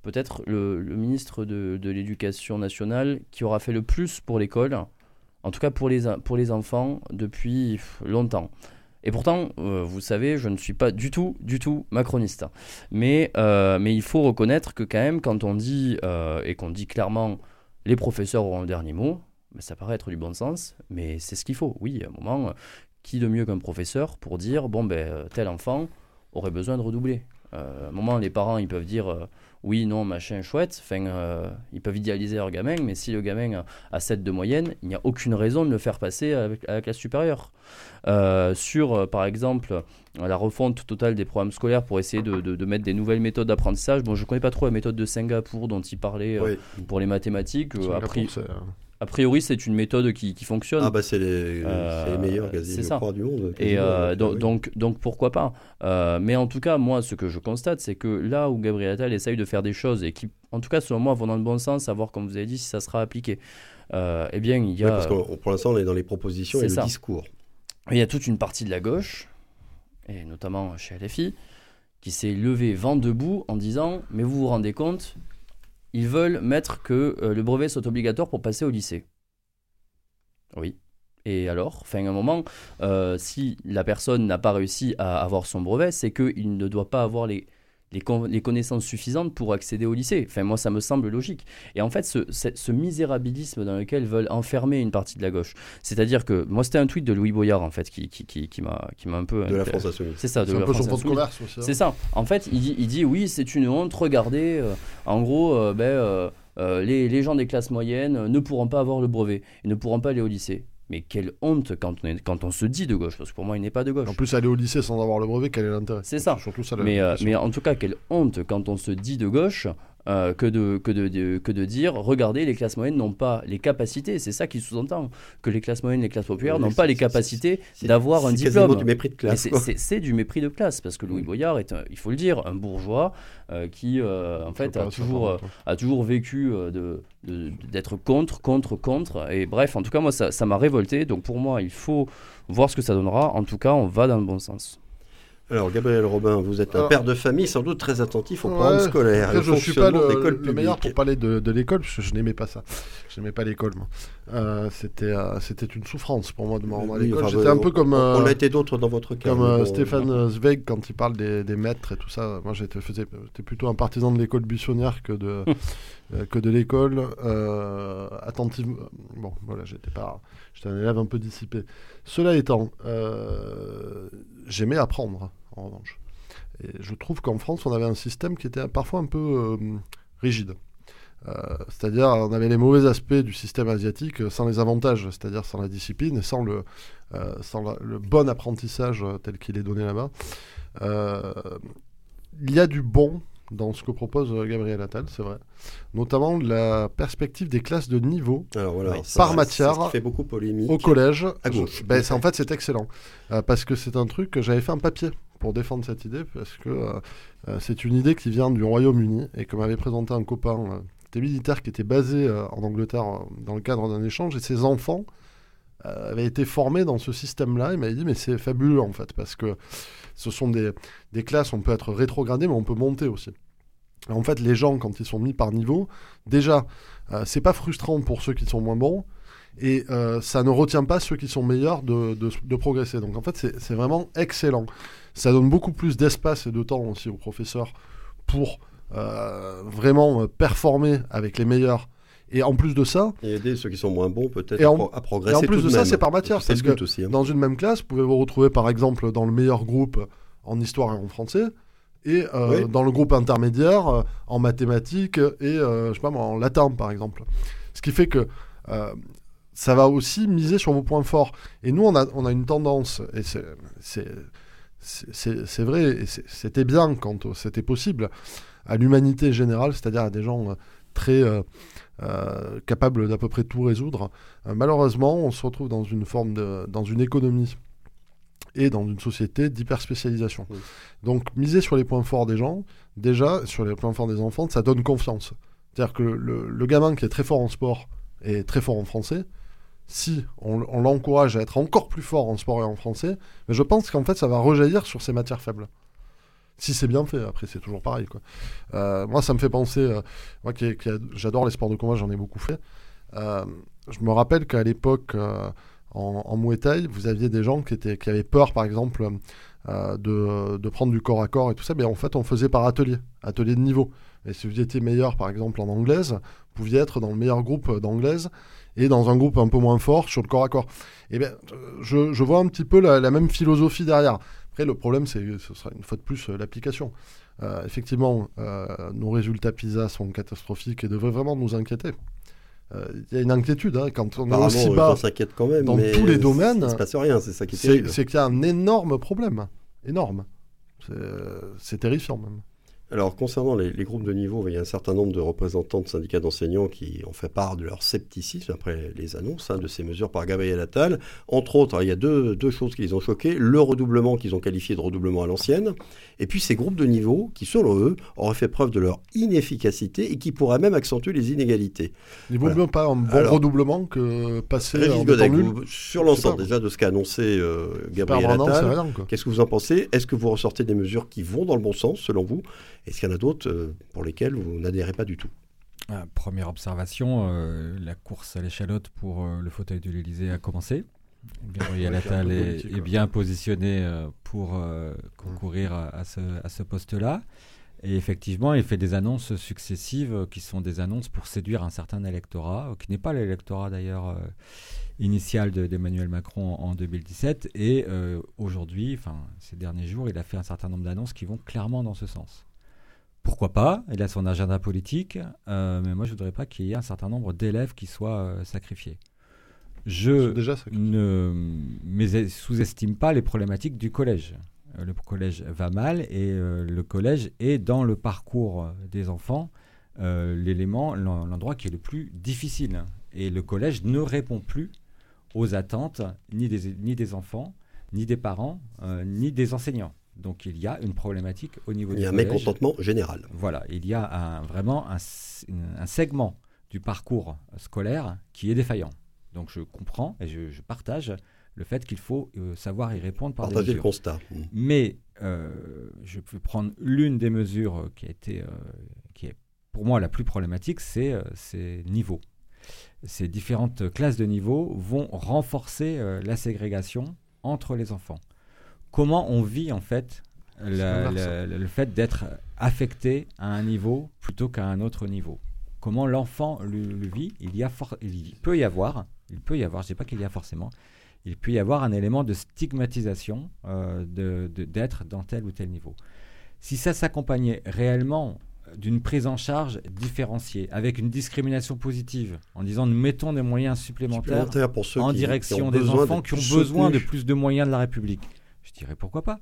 peut-être le, ministre de, l'Éducation nationale qui aura fait le plus pour l'école, en tout cas pour les, enfants, depuis longtemps. Et pourtant, euh, vous savez, je ne suis pas du tout, du tout macroniste. Mais, euh, mais il faut reconnaître que quand même, quand on dit, euh, et qu'on dit clairement, les professeurs auront le dernier mot, ben, ça paraît être du bon sens, mais c'est ce qu'il faut. Oui, à un moment, qui de mieux qu'un professeur pour dire, bon, ben, euh, tel enfant aurait besoin de redoubler à un moment, les parents, ils peuvent dire oui, non, machin, chouette. Enfin, euh, ils peuvent idéaliser leur gamin, mais si le gamin a 7 de moyenne, il n'y a aucune raison de le faire passer avec, à la classe supérieure. Euh, sur, euh, par exemple, la refonte totale des programmes scolaires pour essayer de, mettre des nouvelles méthodes d'apprentissage. Bon, je ne connais pas trop la méthode de Singapour dont il parlait pour les mathématiques. Après, a priori, c'est une méthode qui, fonctionne. Ah bah c'est les, euh, meilleurs quasiment du monde. Et euh, donc, donc, pourquoi pas euh, Mais en tout cas, moi, ce que je constate, c'est que là où Gabriel Attal essaye de faire des choses et qui, en tout cas, selon moi, vont dans le bon sens, à voir, comme vous avez dit, si ça sera appliqué. eh bien, il y a... parce que pour l'instant, on est dans les propositions et le discours. Il y a toute une partie de la gauche, et notamment chez LFI, qui s'est levé vent debout en disant Mais vous vous rendez compte, ils veulent mettre que euh, le brevet soit obligatoire pour passer au lycée. Oui. Et alors, enfin, à un moment, euh, si la personne n'a pas réussi à avoir son brevet, c'est qu'il ne doit pas avoir les, les, connaissances suffisantes pour accéder au lycée. Enfin, moi, ça me semble logique. Et en fait, ce, misérabilisme dans lequel veulent enfermer une partie de la gauche, c'est-à-dire que moi, c'était un tweet de Louis Boyard, en fait, qui, qui, qui, qui m'a un peu. De la France Insoumise. C'est ça, de la un peu son de commerce aussi. Hein. C'est ça. En fait, il dit, il dit oui, c'est une honte, regardez. Euh, en gros, euh, ben. Euh, les, les, gens des classes moyennes ne pourront pas avoir le brevet, ils ne pourront pas aller au lycée. Mais quelle honte quand on, est, quand on se dit de gauche, parce que pour moi, il n'est pas de gauche. En plus, aller au lycée sans avoir le brevet, quel est l'intérêt? C'est ça. Surtout ça mais, euh, mais en tout cas, quelle honte quand on se dit de gauche euh, que, de, que, de, que de dire regardez, les classes moyennes n'ont pas les capacités, c'est ça qui sous-entend, que les classes moyennes, les classes populaires n'ont pas les capacités d'avoir un diplôme. C'est du mépris de classe. C'est du mépris de classe, parce que Louis Boyard est, il faut le dire, un bourgeois euh, qui, euh, en fait, a toujours, a toujours vécu d'être contre, contre, contre. Et bref, en tout cas, moi, ça m'a révolté. Donc pour moi, il faut voir ce que ça donnera. En tout cas, on va dans le bon sens. Alors, Gabriel Robin, vous êtes un père de famille sans doute très attentif au programme scolaire. je ne suis pas le, meilleur pour parler de, l'école, parce que je n'aimais pas ça. Je n'aimais pas l'école, moi. Euh, c'était, euh, c'était une souffrance pour moi de me rendre à l'école. J'étais un peu comme... on a été d'autres dans votre cas. Comme euh, Stéphane Zweig, quand il parle des, maîtres et tout ça. Moi, j'étais, plutôt un partisan de l'école buissonnière que de, que de l'école. attentive... Bon, voilà, j'étais pas... J'étais un élève un peu dissipé. Cela étant, j'aimais apprendre, en revanche. Et je trouve qu'en France, on avait un système qui était parfois un peu euh, rigide. Euh, c'est-à-dire, on avait les mauvais aspects du système asiatique sans les avantages, c'est-à-dire sans la discipline sans le, euh, sans le bon apprentissage tel qu'il est donné là-bas. il y a du bon dans ce que propose euh, Gabriel Attal, c'est vrai. Notamment la perspective des classes de niveau par matière fait beaucoup polémique au collège. À gauche. Ben, en fait, c'est excellent. Euh, parce que c'est un truc que j'avais fait un papier pour défendre cette idée, parce que euh, c'est une idée qui vient du Royaume-Uni et que m'avait présenté un copain des militaires qui était basé en Angleterre dans le cadre d'un échange, et ses enfants avaient été formés dans ce système-là. Il m'avait dit, mais c'est fabuleux en fait, parce que ce sont des, des classes, on peut être rétrogradé, mais on peut monter aussi. En fait, les gens, quand ils sont mis par niveau, déjà, euh, c'est pas frustrant pour ceux qui sont moins bons, et euh, ça ne retient pas ceux qui sont meilleurs de, de, progresser. Donc en fait, c'est vraiment excellent. Ça donne beaucoup plus d'espace et de temps aussi aux professeurs pour euh, vraiment performer avec les meilleurs. Et en plus de ça... Et aider ceux qui sont moins bons peut-être à, progresser. Et en plus de ça, c'est par matière. Parce que aussi, hein. dans une même classe, vous pouvez vous retrouver par exemple dans le meilleur groupe en histoire et en français et euh, dans le groupe intermédiaire euh, en mathématiques et euh, je sais pas en latin par exemple. Ce qui fait que ça va aussi miser sur vos points forts. Et nous, on a, on a une tendance, et c'est vrai, et c'était bien quand c'était possible, à l'humanité générale, c'est-à-dire à des gens très capables d'à peu près tout résoudre. malheureusement, on se retrouve dans une forme de, dans une économie et dans une société d'hyperspécialisation. Donc, miser sur les points forts des gens, déjà, sur les points forts des enfants, ça donne confiance. C'est-à-dire que le, gamin qui est très fort en sport et très fort en français, si on, l'encourage à être encore plus fort en sport et en français, mais je pense qu'en fait, ça va rejaillir sur ses matières faibles. Si c'est bien fait, après c'est toujours pareil. Quoi. Euh, moi, ça me fait penser, euh, moi qui, j'adore les sports de combat, j'en ai beaucoup fait. Euh, je me rappelle qu'à l'époque, en, en Muay Thai, vous aviez des gens qui, étaient, qui avaient peur, par exemple, de, de, prendre du corps à corps et tout ça. Mais en fait, on faisait par atelier, atelier de niveau. Et si vous étiez meilleur, par exemple, en anglaise, vous pouviez être dans le meilleur groupe d'anglaise et dans un groupe un peu moins fort sur le corps à corps. Et bien, je, je vois un petit peu la, même philosophie derrière. Après, le problème, c'est ce sera une fois de plus euh, l'application. Euh, effectivement, nos résultats PISA sont catastrophiques et devraient vraiment nous inquiéter. Il y a une inquiétude hein, quand on est aussi bas quand même, dans tous les domaines. Il ne se passe rien, c'est ça qui est C'est qu'il y a un énorme problème, énorme. C'est terrifiant même. Alors, concernant les, groupes de niveau, il y a un certain nombre de représentants de syndicats d'enseignants qui ont fait part de leur scepticisme après les annonces hein, de ces mesures par Gabriel Attal. Entre autres, il y a deux, choses qui les ont choqués. Le redoublement qu'ils ont qualifié de redoublement à l'ancienne, et puis ces groupes de niveau qui, selon eux, auraient fait preuve de leur inefficacité et qui pourraient même accentuer les inégalités. Il vaut mieux pas un bon redoublement que passer en Godec, Sur l'ensemble déjà de ce qu'a annoncé euh, Gabriel Attal, qu'est-ce que vous en pensez? Est-ce que vous ressortez des mesures qui vont dans le bon sens, selon vous? Est-ce qu'il y en a d'autres euh, pour lesquels vous n'adhérez pas du tout? Ah, Première observation, euh, la course à l'échalote pour euh, le fauteuil de l'Élysée a commencé. Gabriel Attal est, bien positionné pour concourir à, ce, poste-là. Et effectivement, il fait des annonces successives qui sont des annonces pour séduire un certain électorat, qui n'est pas l'électorat d'ailleurs initial d'Emmanuel Macron en, 2017. Et aujourd'hui, enfin ces derniers jours, il a fait un certain nombre d'annonces qui vont clairement dans ce sens. Pourquoi pas Il a son agenda politique, euh, mais moi je ne voudrais pas qu'il y ait un certain nombre d'élèves qui soient euh, sacrifiés. Je ne sous-estime pas les problématiques du collège. Euh, le collège va mal et le collège est dans le parcours des enfants l'élément, l'endroit qui est le plus difficile. Et le collège ne répond plus aux attentes ni des, ni des enfants, ni des parents, ni des enseignants. Donc il y a une problématique au niveau du Il y a un mécontentement général. Voilà, il y a vraiment un, segment du parcours scolaire qui est défaillant. Donc je comprends et je, partage le fait qu'il faut euh, savoir y répondre par Partager des le constat. Mmh. Mais euh, je peux prendre l'une des mesures qui a été, euh, qui est pour moi la plus problématique, c'est ces niveaux. Ces différentes classes de niveau vont renforcer la ségrégation entre les enfants comment on vit en fait le fait d'être affecté à un niveau plutôt qu'à un autre niveau. Comment l'enfant le, vit il, y a il peut y avoir, il peut y avoir, je ne dis pas qu'il y a forcément, il peut y avoir un élément de stigmatisation euh, d'être dans tel ou tel niveau. Si ça s'accompagnait réellement d'une prise en charge différenciée, avec une discrimination positive, en disant nous mettons des moyens supplémentaires, en direction des enfants qui ont besoin de plus de moyens de la République je dirais pourquoi pas.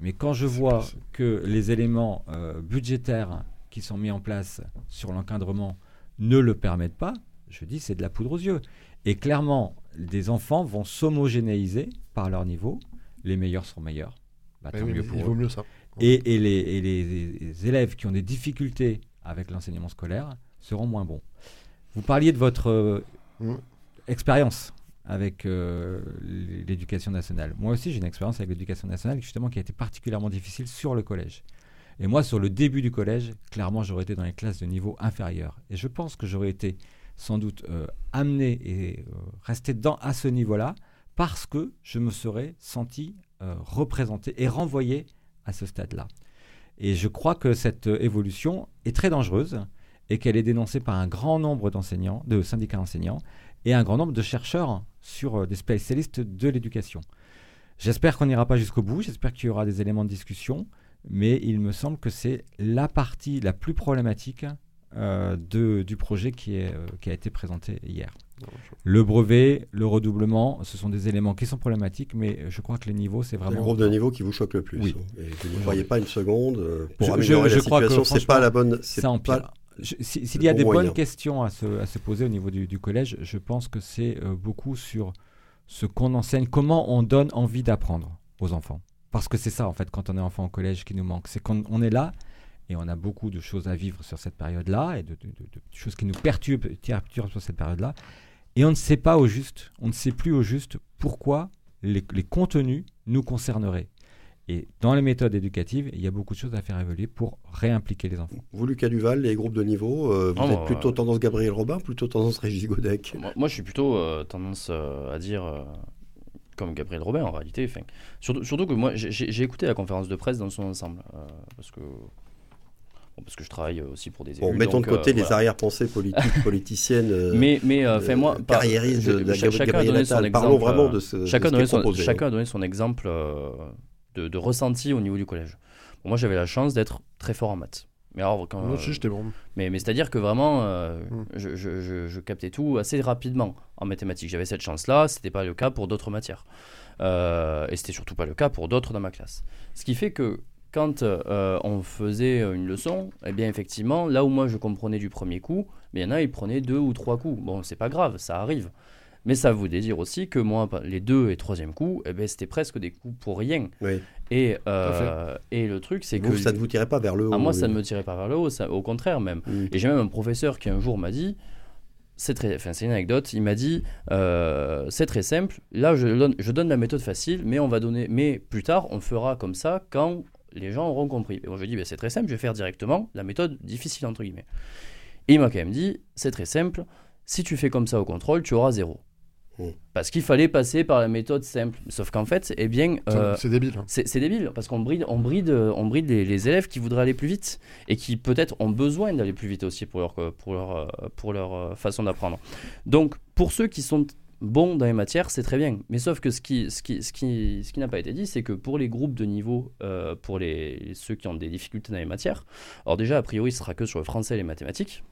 Mais quand je vois que les éléments euh, budgétaires qui sont mis en place sur l'encadrement ne le permettent pas, je dis c'est de la poudre aux yeux. Et clairement, des enfants vont s'homogénéiser par leur niveau. Les meilleurs sont meilleurs. Bah, tant mieux pour il vaut mieux ça. Et, les, les, élèves qui ont des difficultés avec l'enseignement scolaire seront moins bons. Vous parliez de votre euh, mmh. expérience avec euh, l'éducation nationale. Moi aussi, j'ai une expérience avec l'éducation nationale justement qui a été particulièrement difficile sur le collège. Et moi, sur le début du collège, clairement, j'aurais été dans les classes de niveau inférieur. Et je pense que j'aurais été sans doute euh, amené et euh, resté dans, à ce niveau-là parce que je me serais senti représenté et renvoyé à ce stade-là. Et je crois que cette évolution est très dangereuse et qu'elle est dénoncée par un grand nombre d'enseignants, de syndicats enseignants, et un grand nombre de chercheurs sur euh, des spécialistes de l'éducation. J'espère qu'on n'ira pas jusqu'au bout, j'espère qu'il y aura des éléments de discussion, mais il me semble que c'est la partie la plus problématique euh, de, du projet qui, est, euh, qui a été présenté hier. Le brevet, le redoublement, ce sont des éléments qui sont problématiques, mais je crois que les niveaux, c'est vraiment... Le groupe de niveau qui vous choque le plus. Oui. Et vous ne voyez pas une seconde pour je, améliorer je, la situation, c'est pas la bonne... Ça empire. S'il y a des bonnes questions à se, à se, poser au niveau du, collège, je pense que c'est euh, beaucoup sur ce qu'on enseigne, comment on donne envie d'apprendre aux enfants. Parce que c'est ça, en fait, quand on est enfant au collège qui nous manque. C'est qu'on on est là et on a beaucoup de choses à vivre sur cette période-là et de, choses qui nous perturbent, perturbent sur cette période-là. Et on ne sait pas au juste, on ne sait plus au juste pourquoi les, les contenus nous concerneraient. Et dans les méthodes éducatives, il y a beaucoup de choses à faire évoluer pour réimpliquer les enfants. Vous, Lucas Duval, les groupes de niveau, euh, vous êtes plutôt tendance Gabriel Robin, plutôt tendance Régis Godec? Moi, je suis plutôt euh, tendance euh, à dire comme Gabriel Robin en réalité. Surtout, surtout que moi, j'ai écouté la conférence de presse dans son ensemble. parce que parce que je travaille aussi pour des élus. Bon, mettons de côté les arrière-pensées politiques, politiciennes, mais, mais enfin moi, carriéristes de, de, chacun a donné son exemple. Parlons vraiment de ce. Chacun, a donné son, chacun a donné son exemple de, ressenti au niveau du collège. Bon, moi, j'avais la chance d'être très fort en maths. Mais alors, quand, Moi aussi, j'étais bon. mais, mais c'est-à-dire que vraiment, euh, Mm. je, je- je- je captais tout assez rapidement en mathématiques. J'avais cette chance-là, c'était pas le cas pour d'autres matières. Euh, et c'était surtout pas le cas pour d'autres dans ma classe. Ce qui fait que quand euh, on faisait une leçon, eh bien effectivement, là où moi je comprenais du premier coup, mais il y en a, ils prenaient deux ou trois coups. Bon, c'est pas grave, ça arrive. Mais ça voulait dire aussi que moi, les deux et troisième coups, eh ben, c'était presque des coups pour rien. Oui. Et, euh, et le truc, c'est Vous, que ça ne vous tirait pas vers le haut ah, moi, oui. ça ne me tirait pas vers le haut, ça, au contraire même. Mm. Et j'ai même un professeur qui un jour m'a dit, c'est très, enfin, c'est une anecdote, il m'a dit, euh, c'est très simple, là je donne, je donne la méthode facile, mais on va donner, mais plus tard on fera comme ça quand les gens auront compris. Et moi je lui ai dit, Ben, c'est très simple, je vais faire directement la méthode difficile entre guillemets. Et il m'a quand même dit, c'est très simple, si tu fais comme ça au contrôle, tu auras zéro. Mm. Parce qu'il fallait passer par la méthode simple. Sauf qu'en fait, eh bien, C'est- euh, C'est débile. hein. c'est débile parce qu'on bride, on bride, on bride les, les élèves qui voudraient aller plus vite et qui peut-être ont besoin d'aller plus vite aussi pour leur, pour leur, euh, pour leur euh, façon d'apprendre. Donc pour ceux qui sont bons dans les matières, c'est très bien. Mais sauf que ce qui, ce qui, ce qui, ce qui n'a pas été dit, c'est que pour les groupes de niveau, euh, pour les, ceux qui ont des difficultés dans les matières, alors déjà a priori ce sera que sur le français et les mathématiques.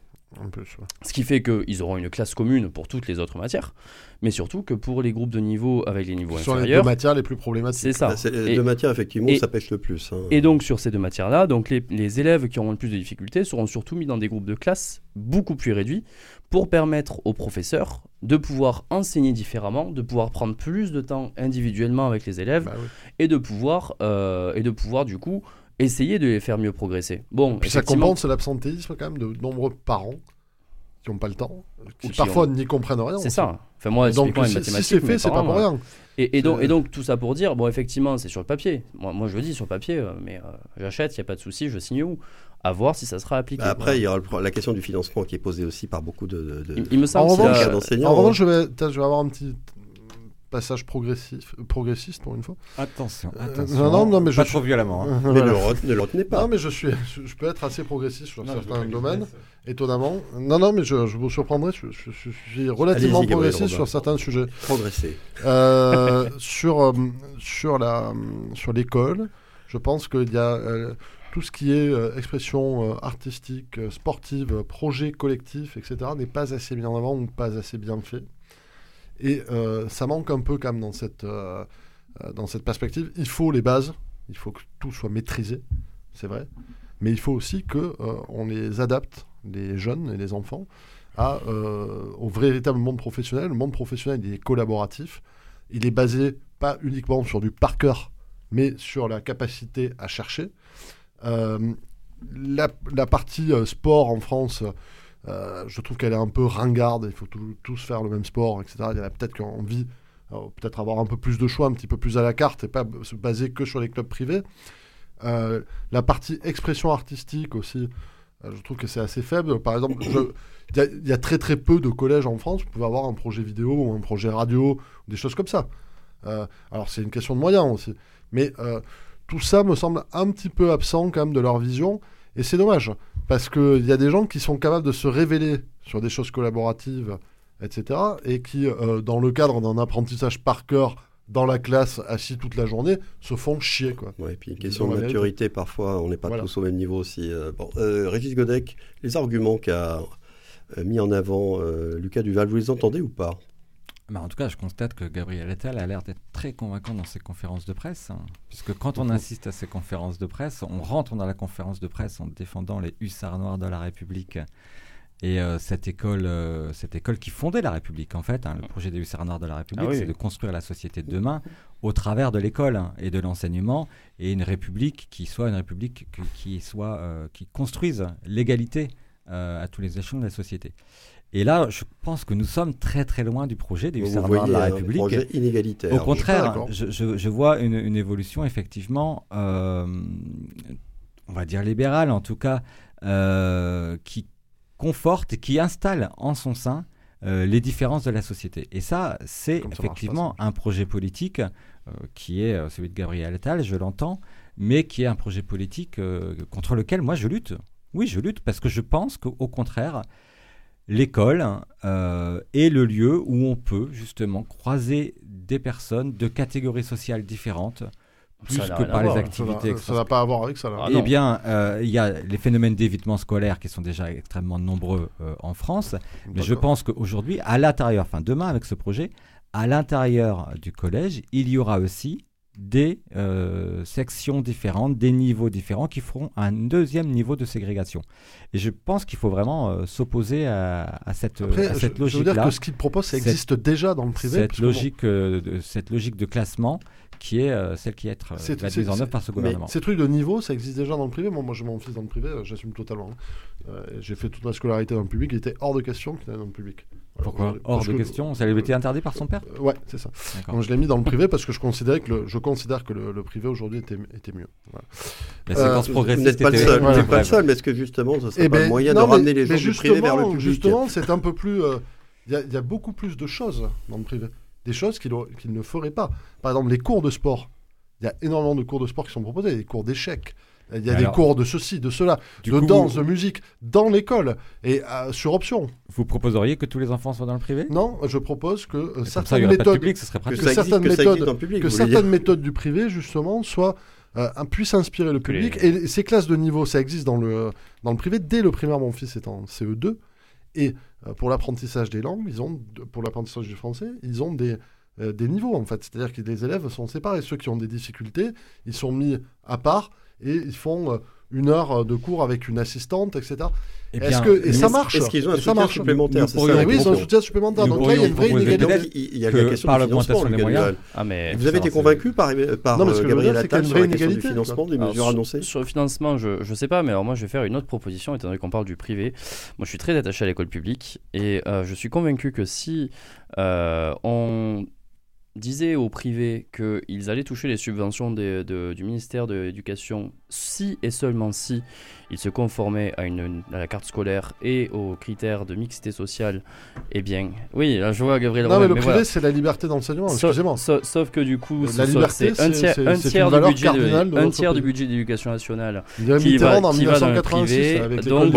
En plus, ouais. Ce qui fait qu'ils auront une classe commune pour toutes les autres matières, mais surtout que pour les groupes de niveau avec les niveaux Sur les deux inférieurs, matières les plus problématiques. c'est ça. Bah, c'est- Et- de matière, effectivement, et- ça pêche le plus. hein. Et donc sur ces deux matières-là, donc les, les élèves qui auront le plus de difficultés seront surtout mis dans des groupes de classe beaucoup plus réduits pour permettre aux professeurs de pouvoir enseigner différemment, de pouvoir prendre plus de temps individuellement avec les élèves Bah oui. et de pouvoir euh, et de pouvoir du coup essayer de les faire mieux progresser. Bon, Puis ça compense l'absentéisme quand même de nombreux parents qui n'ont pas le temps, qui parfois ont- n'y comprennent rien. c'est ça. Enfin moi, Donc si, si c'est fait, c'est pas pour rien. Et, et donc, C'est- et donc tout ça pour dire, bon effectivement c'est sur le papier. Moi, moi je le dis sur le papier, euh, mais euh, j'achète, il n'y a pas de souci, je signe où À voir si ça sera appliqué. Bah, après, il y aura le la question du financement qui est posée aussi par beaucoup de. de- de- il, il me En semble qu'il revanche, a- En hein. revanche, je vais, tiens, je vais avoir un petit passage progressif, progressiste pour une fois. Attention, Euh, attention. non, non, non, mais je pas suis- trop violemment. hein. Mais Voilà. ne, le re- ne le retenez pas. Non, mais je suis, je, peux être assez progressiste sur Non, certains domaines, étonnamment. Non, non, mais je, je vous surprendrai. Je, je- je suis relativement progressiste sur certains sujets. Progresser. Euh, sur euh, sur la sur l'école, je pense qu'il y a euh, tout ce qui est euh, expression euh, artistique, euh, sportive, euh, projet collectif, etc. n'est pas assez bien en avant ou pas assez bien fait. Et euh, ça manque un peu quand même dans cette euh, euh, dans cette perspective. Il faut les bases, il faut que tout soit maîtrisé, c'est vrai. Mais il faut aussi que on les adapte, les jeunes et les enfants, au véritable monde professionnel. Le monde professionnel, il est collaboratif. Il est basé pas uniquement sur du par cœur, mais sur la capacité à chercher. La, partie sport en France, euh, je trouve qu'elle est un peu ringarde. Il faut tous faire le même sport, etc. Il y en a peut-être qui ont envie, euh, peut-être avoir un peu plus de choix, un petit peu plus à la carte, et pas se baser que sur les clubs privés. Euh, la partie expression artistique aussi, je trouve que c'est assez faible. Par exemple, il y, a- très très peu de collèges en France. Vous pouvez avoir un projet vidéo ou un projet radio, ou des choses comme ça. Alors c'est une question de moyens aussi. Mais tout ça me semble un petit peu absent quand même de leur vision. Et c'est dommage. Parce qu'il y a des gens qui sont capables de se révéler sur des choses collaboratives, etc. Et qui, euh, dans le cadre d'un apprentissage par cœur dans la classe, assis toute la journée, se font chier. Quoi. Ouais, et puis question de maturité, parfois, on n'est pas Voilà. tous au même niveau aussi. Euh, bon, euh, Régis Godec, les arguments qu'a euh, mis en avant Lucas Duval, vous les entendez ou pas? Bah, en tout cas, je constate que Gabriel Attal a l'air d'être très convaincant dans ses conférences de presse. hein, puisque quand on insiste à ces conférences de presse, on rentre dans la conférence de presse en défendant les hussards noirs de la République. Et euh, cette, école, euh, cette école qui fondait la République, en fait, hein, le projet des hussards noirs de la République, Ah oui. c'est de construire la société de demain au travers de l'école hein, et de l'enseignement, et une République qui soit une République que- qui, soit, euh, qui construise l'égalité à tous les échelons de la société. Et là, je pense que nous sommes très très loin du projet noirs voyez de la un République. projet inégalitaire. Au contraire, je, je- je vois une, une évolution effectivement, euh, on va dire libérale en tout cas, euh, qui conforte et qui installe en son sein euh, les différences de la société. Et ça, c'est effectivement un projet politique euh, qui est euh, celui de Gabriel Attal, je l'entends, mais qui est un projet politique euh, contre lequel moi je lutte. Oui, je lutte parce que je pense qu'au contraire, l'école euh, est le lieu où on peut justement croiser des personnes de catégories sociales différentes plus Ça que par les voir. activités. Ça n'a pas à voir avec ça. Là. Ah, eh bien, euh, il y a les phénomènes d'évitement scolaire qui sont déjà extrêmement nombreux euh, en France. Mais je pense qu'aujourd'hui, à l'intérieur, enfin demain avec ce projet, à l'intérieur du collège, il y aura aussi des euh, sections différentes, des niveaux différents qui feront un deuxième niveau de ségrégation. Et je pense qu'il faut vraiment euh, s'opposer à, à cette, Après, à je, je veux dire que ce qu'il propose, ça Cette- existe déjà dans le privé. cette bon, logique, euh, de, cette logique de classement qui est celle qui, est, mise en œuvre par ce Mais gouvernement. ces trucs de niveau, ça existe déjà dans le privé. Moi, moi j'ai mon fils dans le privé, j'assume totalement. hein. J'ai fait toute ma scolarité dans le public, il était hors de question qu'il aille dans le public. Pourquoi aujourd'hui. Hors de que- question Ça lui a été interdit par son père Euh, Ouais, c'est ça. Donc je l'ai mis dans le privé parce que je considérais que le, je considère que le, le privé aujourd'hui était, était mieux. Voilà. La Euh, séquence vous progressiste Vous n'êtes pas le seul, n'êtes pas le seul, mais est-ce que justement, ce serait Eh pas ben, le moyen non, de mais- ramener les gens du privé vers le justement- public Justement, c'est un peu plus. euh, Il y, a- il y a beaucoup plus de choses dans le privé. Des choses qu'il ne ferait pas. Par exemple, les cours de sport. Il y a énormément de cours de sport qui sont proposés. Des cours d'échecs. Il y a Alors, des cours de ceci, de cela, de coup, danse, vous, de musique, dans l'école et euh, sur option. vous proposeriez que tous les enfants soient dans le privé? Non, je propose que euh, certaines méthodes, public, Que pratique. que ça existe, certaines que ça méthodes- public, que certaines du privé, justement, soient, euh, inspirer le les- public. Et ces classes de niveau, ça existe dans le, dans le privé. Dès le primaire, mon fils est en CE2. Et euh, pour l'apprentissage des langues, ils ont, pour l'apprentissage du français, ils ont des, euh, des niveaux, en fait. C'est-à-dire que les élèves sont séparés. Ceux qui ont des difficultés, ils sont mis à part et ils font euh, une heure de cours avec une assistante, etc. Eh Est-ce bien, que, et ça marche Est-ce qu'ils ont un Et soutien marche. supplémentaire Et oui, ils ont un soutien supplémentaire. Donc là, il y a une vraie inégalité. Il y a la question par du financement, des moyens. Ah, mais Vous avez été convaincu par, par Non, mais ce que euh, Gabriel dire, c'est qu'il y a Attal une sur la vraie question du inégalité, financement des Alors, mesures sur- annoncées? Sur le financement, je ne sais pas, mais alors moi je vais faire une autre proposition, étant donné qu'on parle du privé. Moi je suis très attaché à l'école publique et euh, je suis convaincu que si euh, on disait au privé qu'ils allaient toucher les subventions du ministère de l'Éducation si et seulement si ils se conformaient à, une, à la carte scolaire et aux critères de mixité sociale, eh bien, oui, là, je vois Gabriel Non, mais le mais privé, voilà. c'est la liberté d'enseignement. Sauf- Excusez-moi. sauf, sauf que du coup, La liberté, c'est un tiers, c'est- un c'est tiers une du budget, de- cardinale de un notre tiers du pays. budget d'éducation nationale. Il y a qui va- en qui va dans le 1986 privé, avec donc-.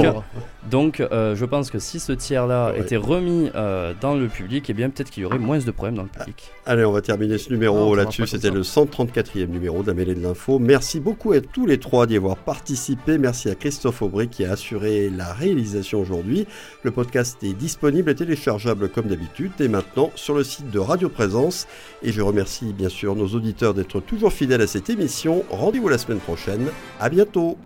Donc, euh, je pense que si ce tiers-là Ouais. était remis euh, dans le public, eh bien, peut-être qu'il y aurait moins de problèmes dans le public. Allez, on va terminer ce numéro là-dessus. C'était le 134e numéro de la mêlée de l'info. Merci beaucoup à tous les trois d'y avoir participé. Merci à Christophe Aubry qui a assuré la réalisation aujourd'hui. Le podcast est disponible et téléchargeable comme d'habitude dès maintenant sur le site de Radio Présence. Et je remercie bien sûr nos auditeurs d'être toujours fidèles à cette émission. Rendez-vous la semaine prochaine. À bientôt.